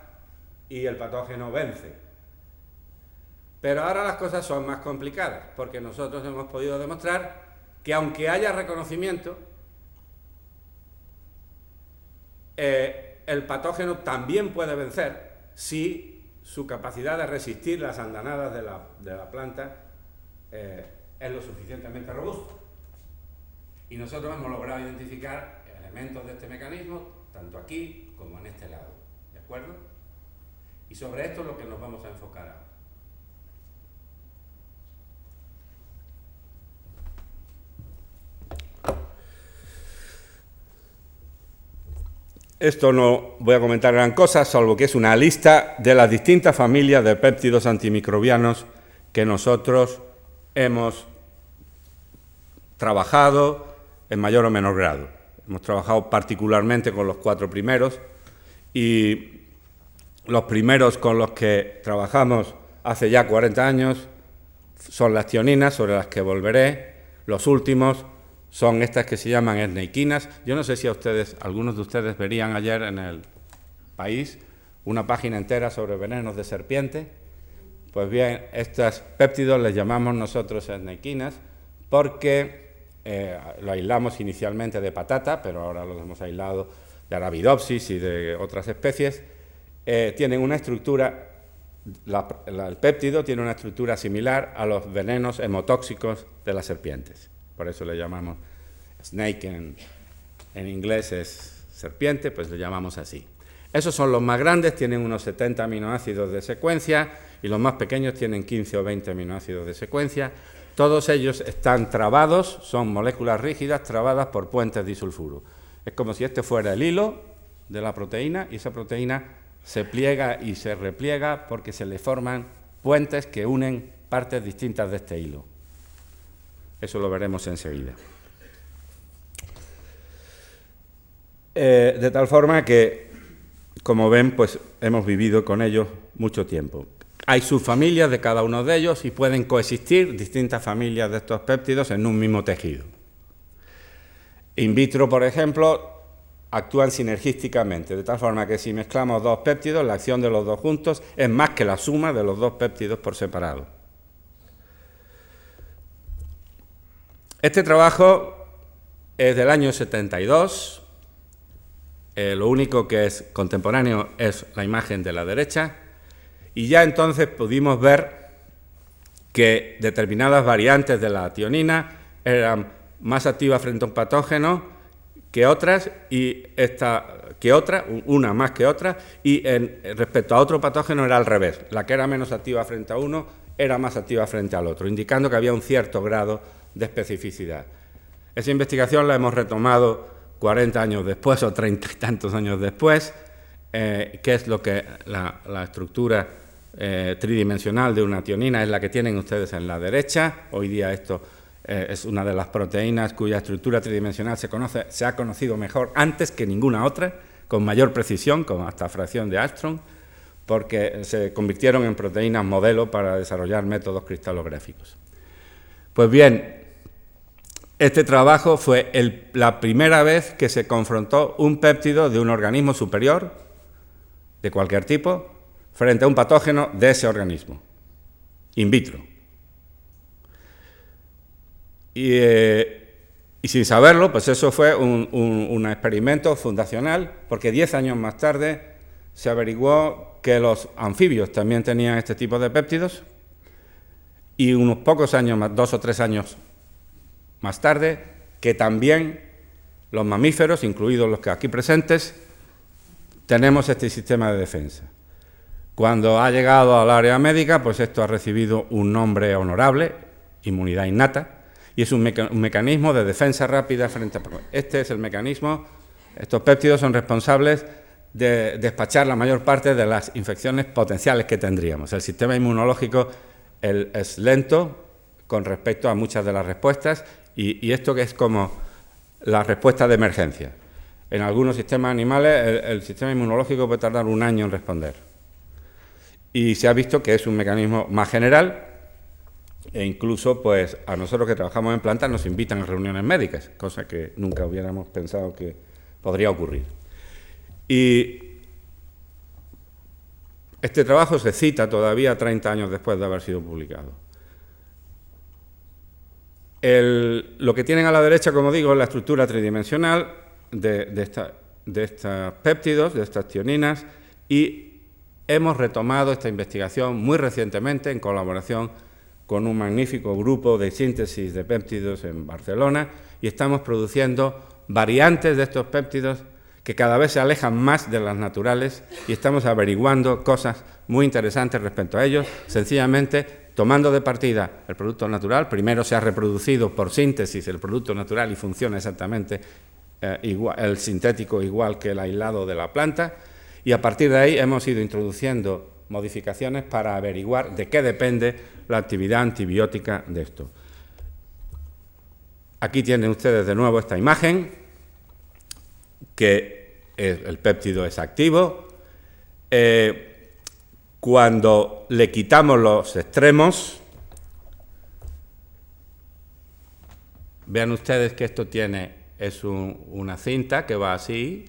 y el patógeno vence. Pero ahora las cosas son más complicadas, porque nosotros hemos podido demostrar que aunque haya reconocimiento, eh, el patógeno también puede vencer si su capacidad de resistir las andanadas de la, planta eh, es lo suficientemente robusta. Y nosotros hemos logrado identificar elementos de este mecanismo, tanto aquí como en este lado. ¿De acuerdo? Y sobre esto es lo que nos vamos a enfocar ahora. Esto no voy a comentar gran cosa, salvo que es una lista de las distintas familias de péptidos antimicrobianos que nosotros hemos trabajado en mayor o menor grado. Hemos trabajado particularmente con los cuatro primeros y los primeros con los que trabajamos hace ya 40 años son las tioninas, sobre las que volveré. Los últimos son estas que se llaman esneiquinas. Yo no sé si a ustedes, algunos de ustedes verían ayer en el país una página entera sobre venenos de serpiente. Pues bien, estos péptidos les llamamos nosotros esneiquinas porque eh, lo aislamos inicialmente de patata, pero ahora lo hemos aislado de Arabidopsis y de otras especies. Eh, tienen una estructura, el péptido tiene una estructura similar a los venenos hemotóxicos de las serpientes. Por eso le llamamos snake en, en inglés es serpiente, pues le llamamos así. Esos son los más grandes, tienen unos 70 aminoácidos de secuencia y los más pequeños tienen 15 o 20 aminoácidos de secuencia. Todos ellos están trabados, son moléculas rígidas trabadas por puentes disulfuro. Es como si este fuera el hilo de la proteína y esa proteína se pliega y se repliega porque se le forman puentes que unen partes distintas de este hilo. Eso lo veremos enseguida. Eh, de tal forma que como ven, pues hemos vivido con ellos mucho tiempo. Hay subfamilias de cada uno de ellos y pueden coexistir distintas familias de estos péptidos en un mismo tejido. In vitro, por ejemplo, actúan sinergísticamente, de tal forma que si mezclamos dos péptidos, la acción de los dos juntos es más que la suma de los dos péptidos por separado. Este trabajo es del año 72, eh, lo único que es contemporáneo es la imagen de la derecha, y ya entonces pudimos ver que determinadas variantes de la tionina eran más activas frente a un patógeno que otras y esta que otra, una más que otra, y respecto a otro patógeno era al revés. La que era menos activa frente a uno era más activa frente al otro, indicando que había un cierto grado de especificidad. Esa investigación la hemos retomado 40 años después o 30 y tantos años después, eh, que es lo que la, estructura eh, tridimensional de una tionina es la que tienen ustedes en la derecha. Hoy día esto eh, es una de las proteínas cuya estructura tridimensional se, conoce, se ha conocido mejor antes que ninguna otra, con mayor precisión, con hasta fracción de Armstrong, porque se convirtieron en proteínas modelo para desarrollar métodos cristalográficos. Pues bien, este trabajo fue la primera vez que se confrontó un péptido de un organismo superior, de cualquier tipo, frente a un patógeno de ese organismo, in vitro. Y, eh, sin saberlo, pues eso fue un, experimento fundacional, porque diez años más tarde se averiguó que los anfibios también tenían este tipo de péptidos, y unos pocos años más, dos o tres años más tarde que también los mamíferos, incluidos los que aquí presentes, tenemos este sistema de defensa. Cuando ha llegado al área médica, pues esto ha recibido un nombre honorable, inmunidad innata, y es un, mecanismo de defensa rápida frente a... Este es el mecanismo, estos péptidos son responsables de despachar la mayor parte de las infecciones potenciales que tendríamos. El sistema inmunológico es lento con respecto a muchas de las respuestas y, esto que es como la respuesta de emergencia. En algunos sistemas animales el, sistema inmunológico puede tardar un año en responder. Y se ha visto que es un mecanismo más general e incluso pues a nosotros que trabajamos en plantas nos invitan a reuniones médicas, cosa que nunca hubiéramos pensado que podría ocurrir. Y este trabajo se cita todavía 30 años después de haber sido publicado lo que tienen a la derecha, como digo, es la estructura tridimensional de, de estos péptidos, de estas tioninas, y hemos retomado esta investigación muy recientemente en colaboración con un magnífico grupo de síntesis de péptidos en Barcelona y estamos produciendo variantes de estos péptidos que cada vez se alejan más de las naturales y estamos averiguando cosas muy interesantes respecto a ellos, sencillamente tomando de partida el producto natural, primero se ha reproducido por síntesis el producto natural y funciona exactamente eh, el sintético igual que el aislado de la planta, y a partir de ahí hemos ido introduciendo modificaciones para averiguar de qué depende la actividad antibiótica de esto. Aquí tienen ustedes de nuevo esta imagen, que el péptido es activo. Eh, cuando le quitamos los extremos, Vean ustedes que esto tiene, es una cinta que va así,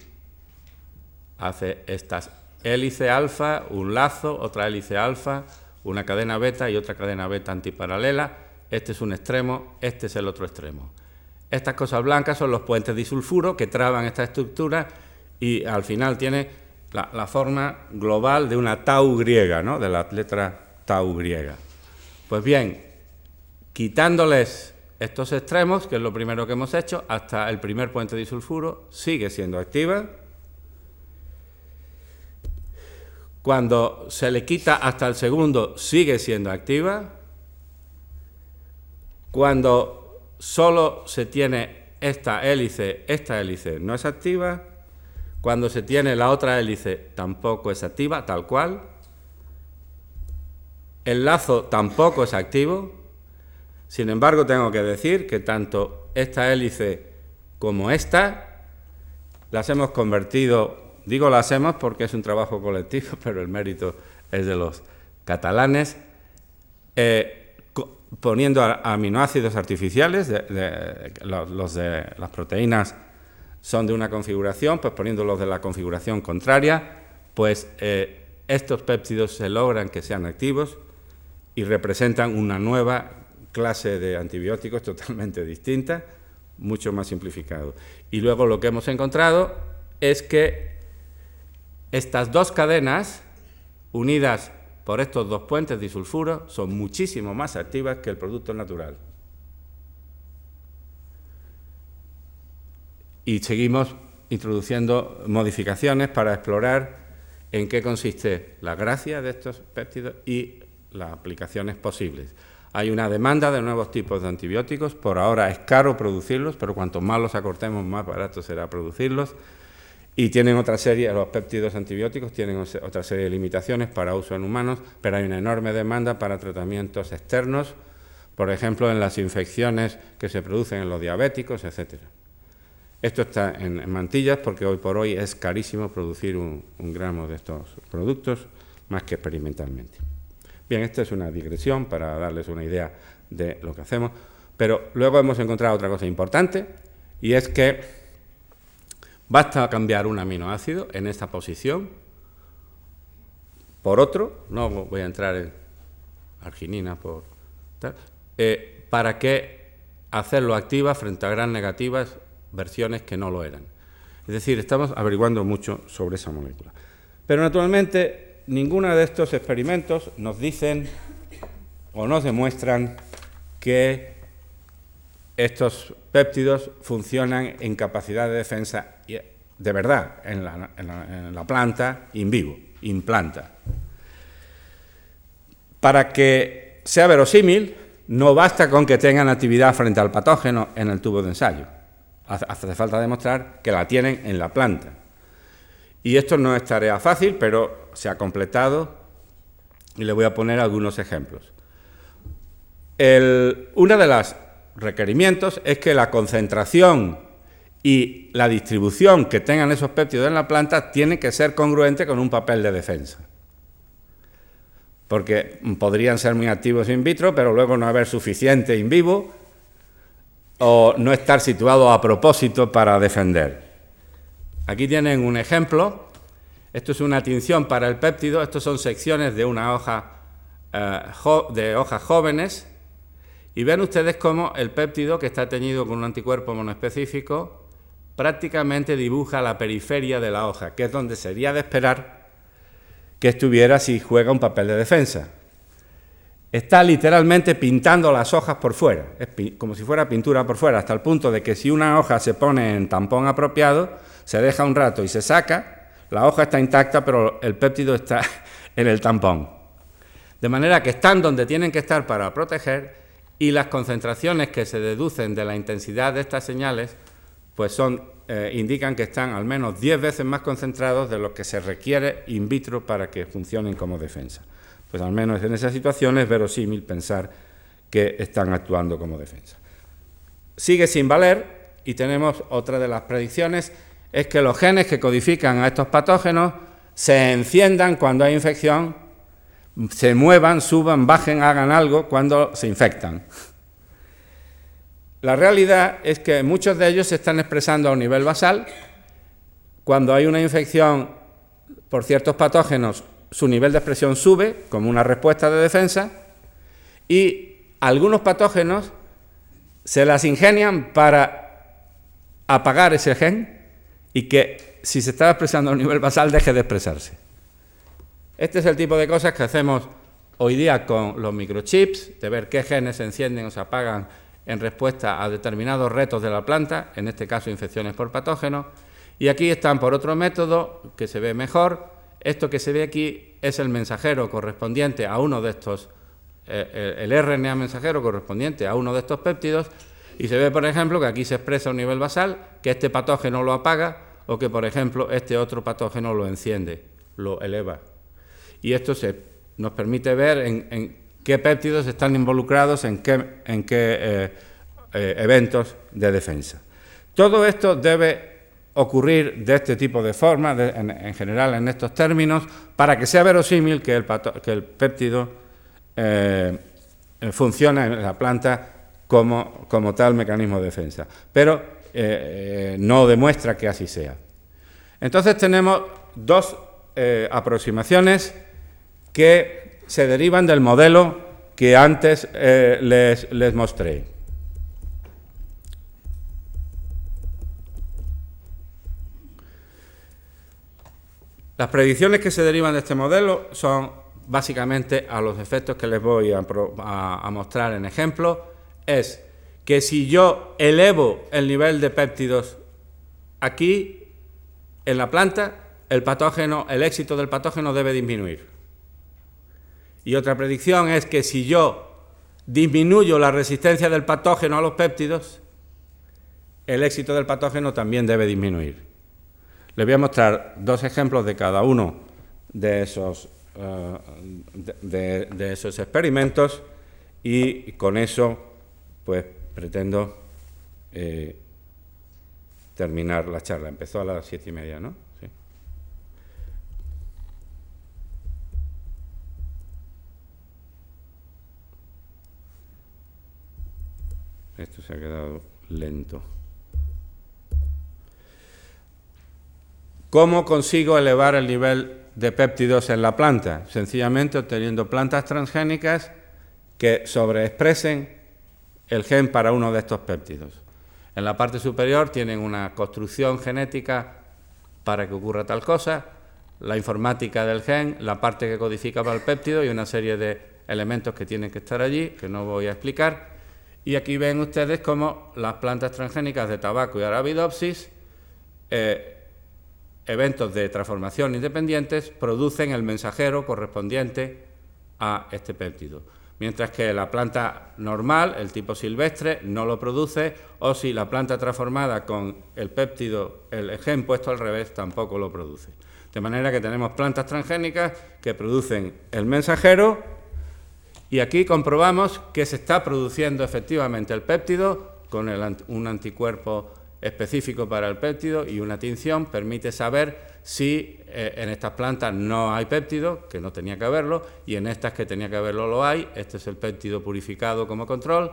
hace estas hélice alfa, un lazo, otra hélice alfa, una cadena beta y otra cadena beta antiparalela. Este es un extremo, este es el otro extremo. Estas cosas blancas son los puentes disulfuro que traban esta estructura y al final tiene la, forma global de una tau griega, ¿no? de la letra tau griega. Pues bien, quitándoles estos extremos, que es lo primero que hemos hecho, hasta el primer puente disulfuro sigue siendo activa. Cuando se le quita hasta el segundo, sigue siendo activa. Cuando solo se tiene esta hélice, esta hélice no es activa. Cuando se tiene la otra hélice, tampoco es activa, tal cual. El lazo tampoco es activo. Sin embargo, tengo que decir que tanto esta hélice como esta las hemos convertido, digo las hemos porque es un trabajo colectivo, pero el mérito es de los catalanes, eh, poniendo aminoácidos artificiales, los, de las proteínas son de una configuración, pues poniéndolos de la configuración contraria, pues eh, estos péptidos se logran que sean activos y representan una nueva clase de antibióticos totalmente distinta, mucho más simplificado. Y luego lo que hemos encontrado es que estas dos cadenas, unidas por estos dos puentes disulfuro, son muchísimo más activas que el producto natural. Y seguimos introduciendo modificaciones para explorar en qué consiste la gracia de estos péptidos y las aplicaciones posibles. Hay una demanda de nuevos tipos de antibióticos. Por ahora es caro producirlos, pero cuanto más los acortemos, más barato será producirlos. Y tienen otra serie, los péptidos antibióticos tienen otra serie de limitaciones para uso en humanos, pero hay una enorme demanda para tratamientos externos, por ejemplo, en las infecciones que se producen en los diabéticos, etc. Esto está en, mantillas porque hoy por hoy es carísimo producir un gramo de estos productos, más que experimentalmente. Bien, esta es una digresión para darles una idea de lo que hacemos, pero luego hemos encontrado otra cosa importante y es que basta cambiar un aminoácido en esta posición por otro, no voy a entrar en arginina por eh, para que hacerlo activa frente a gran negativas versiones que no lo eran. Es decir, estamos averiguando mucho sobre esa molécula. Pero naturalmente Ninguna de estos experimentos nos dicen o nos demuestran que estos péptidos funcionan en capacidad de defensa de verdad en la, planta in vivo, in planta. Para que sea verosímil, no basta con que tengan actividad frente al patógeno en el tubo de ensayo. Hace falta demostrar que la tienen en la planta. Y esto no es tarea fácil, pero se ha completado y le voy a poner algunos ejemplos. uno de los requerimientos es que la concentración y la distribución que tengan esos péptidos en la planta tiene que ser congruente con un papel de defensa. Porque podrían ser muy activos in vitro, pero luego no haber suficiente in vivo o no estar situado a propósito para defender. Aquí tienen un ejemplo. Esto es una tinción para el péptido. Estos son secciones de una hoja eh, de hojas jóvenes. Y ven ustedes cómo el péptido, que está teñido con un anticuerpo monoespecífico, prácticamente dibuja la periferia de la hoja, que es donde sería de esperar que estuviera si juega un papel de defensa. Está literalmente pintando las hojas por fuera, es como si fuera pintura por fuera, hasta el punto de que si una hoja se pone en tampón apropiado, se deja un rato y se saca, la hoja está intacta, pero el péptido está en el tampón. De manera que están donde tienen que estar para proteger y las concentraciones que se deducen de la intensidad de estas señales pues son, eh, indican que están al menos 10 veces más concentrados de lo que se requiere in vitro para que funcionen como defensa. Pues al menos en esa situación es verosímil pensar que están actuando como defensa. Sigue sin valer y tenemos otra de las predicciones es que los genes que codifican a estos patógenos se enciendan cuando hay infección, se muevan, suban, bajen, hagan algo cuando se infectan. La realidad es que muchos de ellos se están expresando a un nivel basal. Cuando hay una infección por ciertos patógenos, su nivel de expresión sube como una respuesta de defensa y algunos patógenos se las ingenian para apagar ese gen y que si se está expresando a un nivel basal deje de expresarse. Este es el tipo de cosas que hacemos hoy día con los microchips, de ver qué genes se encienden o se apagan en respuesta a determinados retos de la planta, en este caso infecciones por patógenos. Y aquí están por otro método que se ve mejor. Esto que se ve aquí es el mensajero correspondiente a uno de estos, eh, el RNA mensajero correspondiente a uno de estos péptidos. Y se ve, por ejemplo, que aquí se expresa a un nivel basal, que este patógeno lo apaga o que, por ejemplo, este otro patógeno lo enciende, lo eleva. Y esto se, nos permite ver en, qué péptidos están involucrados en qué, en qué eh, eh, eventos de defensa. Todo esto debe ocurrir de este tipo de forma, en, general en estos términos, para que sea verosímil que el, péptido eh, funcione en la planta como, como, tal mecanismo de defensa. Pero no demuestra que así sea. Entonces tenemos dos aproximaciones que se derivan del modelo que antes eh, les, les mostré. Las predicciones que se derivan de este modelo son básicamente a los efectos que les voy a, a, mostrar en ejemplo, es que si yo elevo el nivel de péptidos aquí en la planta, el patógeno, el éxito del patógeno debe disminuir. Y otra predicción es que si yo disminuyo la resistencia del patógeno a los péptidos, el éxito del patógeno también debe disminuir. Les voy a mostrar dos ejemplos de cada uno de esos, eh, de, esos experimentos y con eso pues pretendo eh, terminar la charla. Empezó a las siete y media, ¿no? Esto se ha quedado lento. ¿Cómo consigo elevar el nivel de péptidos en la planta? Sencillamente obteniendo plantas transgénicas que sobreexpresen el gen para uno de estos péptidos. En la parte superior tienen una construcción genética para que ocurra tal cosa, la informática del gen, la parte que codifica para el péptido y una serie de elementos que tienen que estar allí, que no voy a explicar, y aquí ven ustedes cómo las plantas transgénicas de tabaco y arabidopsis, eh, eventos de transformación independientes, producen el mensajero correspondiente a este péptido. Mientras que la planta normal, el tipo silvestre, no lo produce, o si la planta transformada con el péptido, el gen puesto al revés, tampoco lo produce. De manera que tenemos plantas transgénicas que producen el mensajero y aquí comprobamos que se está produciendo efectivamente el péptido con un anticuerpo específico para el péptido y una tinción permite saber si eh, en estas plantas no hay péptido, que no tenía que haberlo, y en estas que tenía que haberlo lo hay. Este es el péptido purificado como control,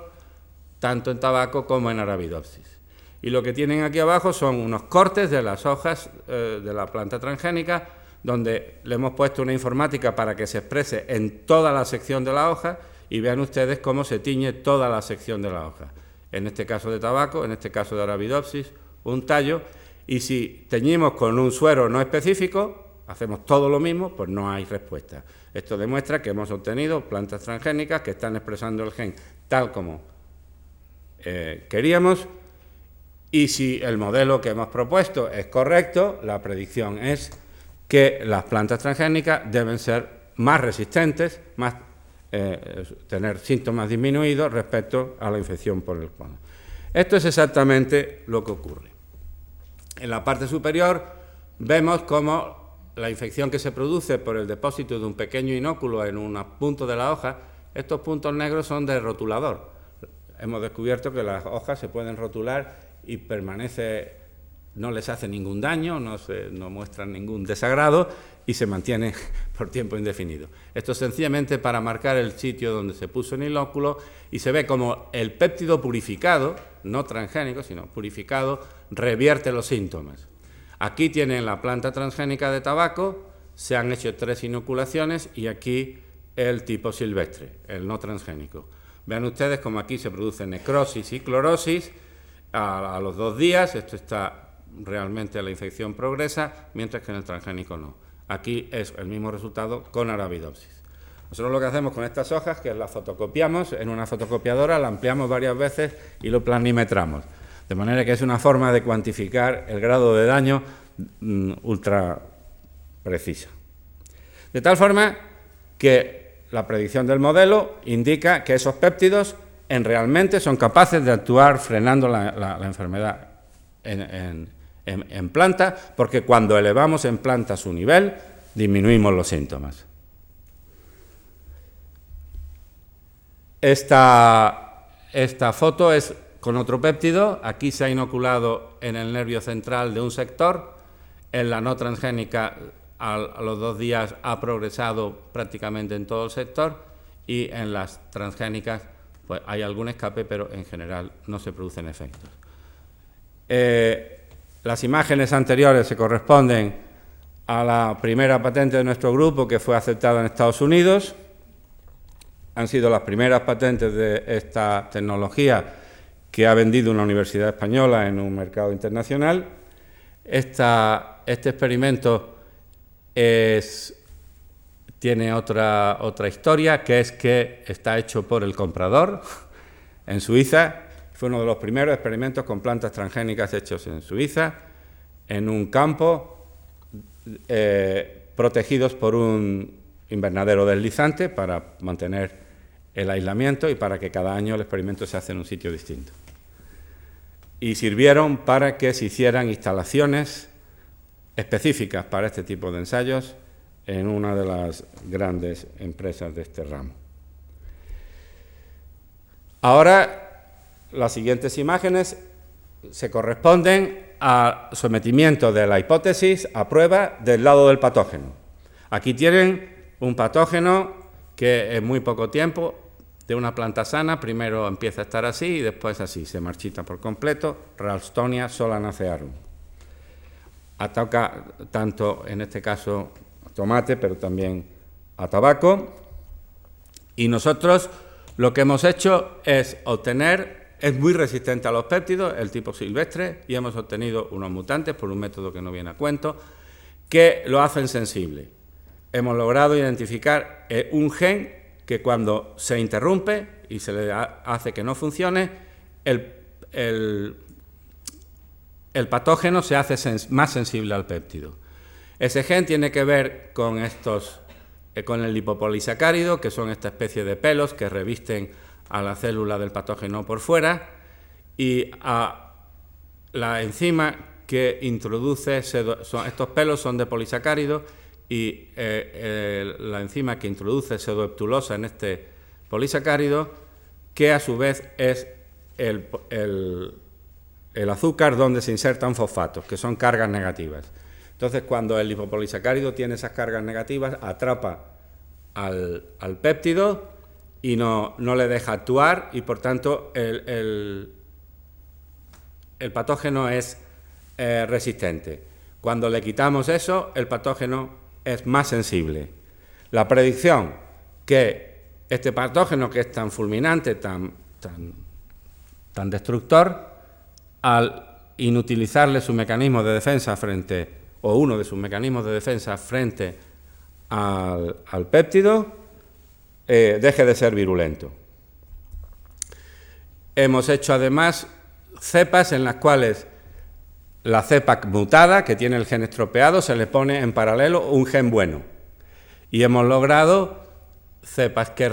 tanto en tabaco como en arabidopsis. Y lo que tienen aquí abajo son unos cortes de las hojas eh, de la planta transgénica donde le hemos puesto una informática para que se exprese en toda la sección de la hoja y vean ustedes cómo se tiñe toda la sección de la hoja. En este caso de tabaco, en este caso de arabidopsis, un tallo, y si teñimos con un suero no específico, hacemos todo lo mismo, pues no hay respuesta. Esto demuestra que hemos obtenido plantas transgénicas que están expresando el gen tal como eh, queríamos, y si el modelo que hemos propuesto es correcto, la predicción es que las plantas transgénicas deben ser más resistentes, más, eh, tener síntomas disminuidos respecto a la infección por el cono. Esto es exactamente lo que ocurre. En la parte superior vemos cómo la infección que se produce por el depósito de un pequeño inóculo en un punto de la hoja, estos puntos negros son de rotulador. Hemos descubierto que las hojas se pueden rotular y permanece no les hace ningún daño, no, no muestran ningún desagrado y se mantiene por tiempo indefinido. Esto es sencillamente para marcar el sitio donde se puso el inóculo y se ve como el péptido purificado, no transgénico, sino purificado, revierte los síntomas. Aquí tienen la planta transgénica de tabaco, se han hecho tres inoculaciones y aquí el tipo silvestre, el no transgénico. Vean ustedes como aquí se produce necrosis y clorosis a, a los dos días, esto está realmente la infección progresa, mientras que en el transgénico no. Aquí es el mismo resultado con arabidopsis. Nosotros lo que hacemos con estas hojas, que la fotocopiamos en una fotocopiadora, la ampliamos varias veces y lo planimetramos. De manera que es una forma de cuantificar el grado de daño mm, ultra precisa. De tal forma que la predicción del modelo indica que esos péptidos en realmente son capaces de actuar frenando la, enfermedad en en, planta, porque cuando elevamos en planta su nivel, disminuimos los síntomas. Esta, esta foto es con otro péptido, aquí se ha inoculado en el nervio central de un sector, en la no transgénica a, los dos días ha progresado prácticamente en todo el sector y en las transgénicas pues hay algún escape, pero en general no se producen efectos. Eh, las imágenes anteriores se corresponden a la primera patente de nuestro grupo que fue aceptada en Estados Unidos. Han sido las primeras patentes de esta tecnología que ha vendido una universidad española en un mercado internacional. este experimento tiene otra, otra historia, que es que está hecho por el comprador en Suiza fue uno de los primeros experimentos con plantas transgénicas hechos en Suiza, en un campo eh, protegidos por un invernadero deslizante para mantener el aislamiento y para que cada año el experimento se hace en un sitio distinto. Y sirvieron para que se hicieran instalaciones específicas para este tipo de ensayos en una de las grandes empresas de este ramo. Ahora las siguientes imágenes se corresponden al sometimiento de la hipótesis a prueba del lado del patógeno. Aquí tienen un patógeno que en muy poco tiempo de una planta sana primero empieza a estar así y después así, se marchita por completo, Ralstonia solanacearum. Ataca tanto en este caso a tomate, pero también a tabaco. Y nosotros lo que hemos hecho es obtener es muy resistente a los péptidos, el tipo silvestre, y hemos obtenido unos mutantes por un método que no viene a cuento, que lo hacen sensible. Hemos logrado identificar eh, un gen que cuando se interrumpe y se le hace que no funcione, el, patógeno se hace más sensible al péptido. Ese gen tiene que ver con estos, eh, con el lipopolisacárido, que son esta especie de pelos que revisten a la célula del patógeno por fuera y a la enzima que introduce, estos pelos son de polisacárido y eh, la enzima que introduce pseudoeptulosa en este polisacárido, que a su vez es el, el, azúcar donde se insertan fosfatos, que son cargas negativas. Entonces, cuando el lipopolisacárido tiene esas cargas negativas, atrapa al, al péptido y no, le deja actuar y por tanto el, el, patógeno es eh, resistente. Cuando le quitamos eso, el patógeno es más sensible. La predicción que este patógeno que es tan fulminante, tan, tan, tan destructor, al inutilizarle su mecanismo de defensa frente, o uno de sus mecanismos de defensa frente al, al péptido, eh, deje de ser virulento. Hemos hecho además cepas en las cuales la cepa mutada, que tiene el gen estropeado, se le pone en paralelo un gen bueno. Y hemos logrado cepas que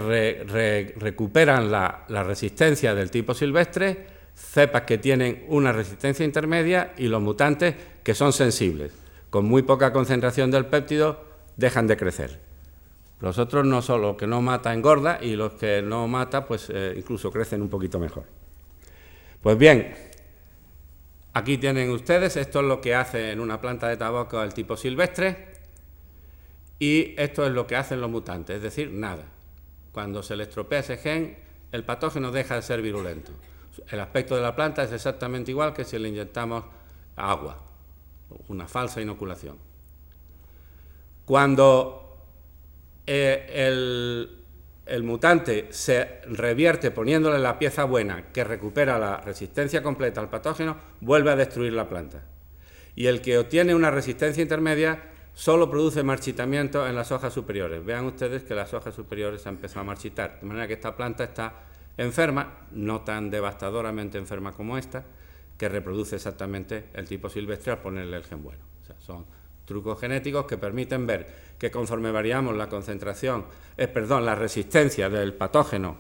recuperan la, la, resistencia del tipo silvestre, cepas que tienen una resistencia intermedia y los mutantes que son sensibles. Con muy poca concentración del péptido dejan de crecer. Los otros no son los que no mata engorda y los que no mata pues eh, incluso crecen un poquito mejor. Pues bien, Aquí tienen ustedes, esto es lo que hace en una planta de tabaco el tipo silvestre y esto es lo que hacen los mutantes, es decir, nada. Cuando se le estropea ese gen, el patógeno deja de ser virulento. El aspecto de la planta es exactamente igual que si le inyectamos agua, una falsa inoculación. Cuando eh, el, mutante se revierte poniéndole la pieza buena que recupera la resistencia completa al patógeno, vuelve a destruir la planta. Y el que obtiene una resistencia intermedia solo produce marchitamiento en las hojas superiores. Vean ustedes que las hojas superiores han empezado a marchitar, de manera que esta planta está enferma, no tan devastadoramente enferma como esta, que reproduce exactamente el tipo silvestre al ponerle el gen bueno. son trucos genéticos que permiten ver que conforme variamos la concentración, eh, perdón, la resistencia del patógeno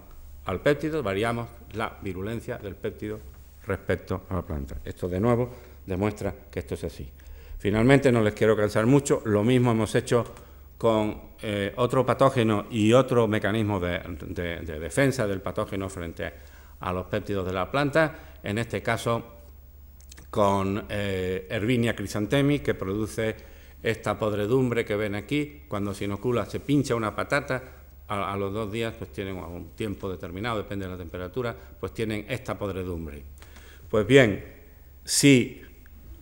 al péptido, variamos la virulencia del péptido respecto a la planta. Esto de nuevo demuestra que esto es así. Finalmente, no les quiero cansar mucho, lo mismo hemos hecho con eh, otro patógeno y otro mecanismo de, defensa del patógeno frente a los péptidos de la planta, en este caso con eh, Herbinia que produce esta podredumbre que ven aquí, cuando se inocula, se pincha una patata, a, los dos días, pues tienen un tiempo determinado, depende de la temperatura, pues tienen esta podredumbre. Pues bien, si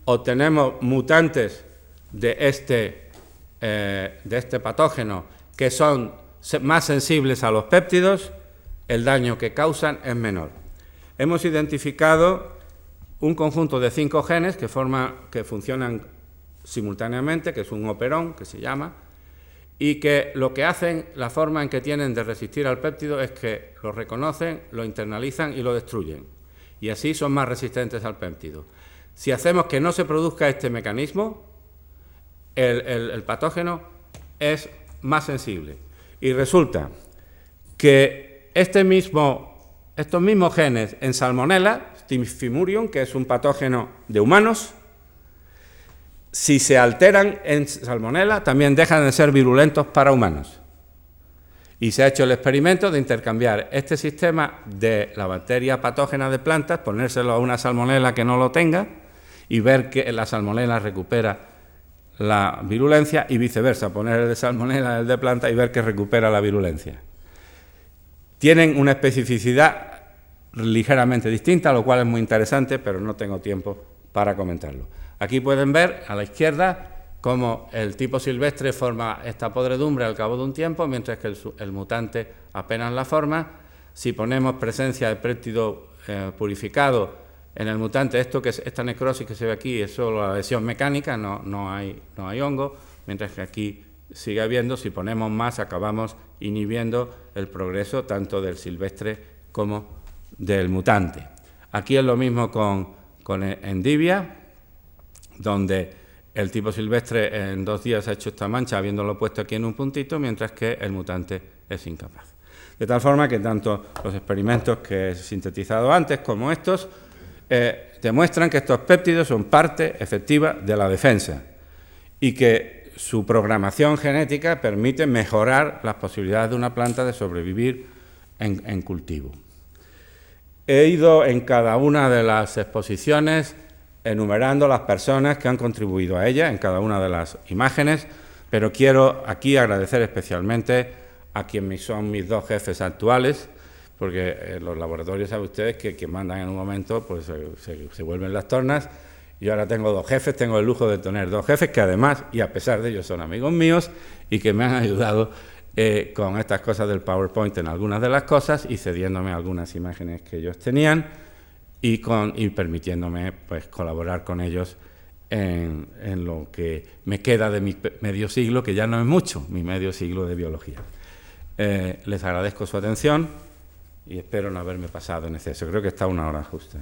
obtenemos mutantes de este, eh, de este patógeno que son más sensibles a los péptidos, el daño que causan es menor. Hemos identificado un conjunto de cinco genes que, forma, que funcionan simultáneamente, que es un operón, que se llama, y que lo que hacen, la forma en que tienen de resistir al péptido es que lo reconocen, lo internalizan y lo destruyen. Y así son más resistentes al péptido. Si hacemos que no se produzca este mecanismo, el, patógeno es más sensible. Y resulta que este mismo, estos mismos genes en Salmonella, Stimfimurium, que es un patógeno de humanos, si se alteran en salmonela, también dejan de ser virulentos para humanos. Y se ha hecho el experimento de intercambiar este sistema de la bacteria patógena de plantas, ponérselo a una salmonela que no lo tenga y ver que la salmonela recupera la virulencia y viceversa, poner el de salmonela el de planta y ver que recupera la virulencia. Tienen una especificidad ligeramente distinta, lo cual es muy interesante, pero no tengo tiempo para comentarlo. Aquí pueden ver a la izquierda cómo el tipo silvestre forma esta podredumbre al cabo de un tiempo, mientras que el, mutante apenas la forma. Si ponemos presencia de péptido eh, purificado en el mutante, esto que es, esta necrosis que se ve aquí es solo la lesión mecánica, no, no, hay, no hay hongo, mientras que aquí sigue habiendo, si ponemos más, acabamos inhibiendo el progreso tanto del silvestre como del mutante. Aquí es lo mismo con, con endivia, donde el tipo silvestre en dos días ha hecho esta mancha habiéndolo puesto aquí en un puntito, mientras que el mutante es incapaz. De tal forma que tanto los experimentos que he sintetizado antes como estos eh, demuestran que estos péptidos son parte efectiva de la defensa y que su programación genética permite mejorar las posibilidades de una planta de sobrevivir en cultivo. He ido en cada una de las exposiciones enumerando las personas que han contribuido a ella en cada una de las imágenes, pero quiero aquí agradecer especialmente a quienes son mis dos jefes actuales, porque eh, los laboratorios saben ustedes que quien mandan en un momento pues se, vuelven las tornas. Yo ahora tengo dos jefes, tengo el lujo de tener dos jefes que además, y a pesar de ello, son amigos míos y que me han ayudado eh, con estas cosas del PowerPoint en algunas de las cosas y cediéndome algunas imágenes que ellos tenían y, con, y permitiéndome pues, colaborar con ellos en, en, lo que me queda de mi medio siglo, que ya no es mucho, mi medio siglo de biología. Eh, les agradezco su atención y espero no haberme pasado en exceso. Creo que está una hora justa.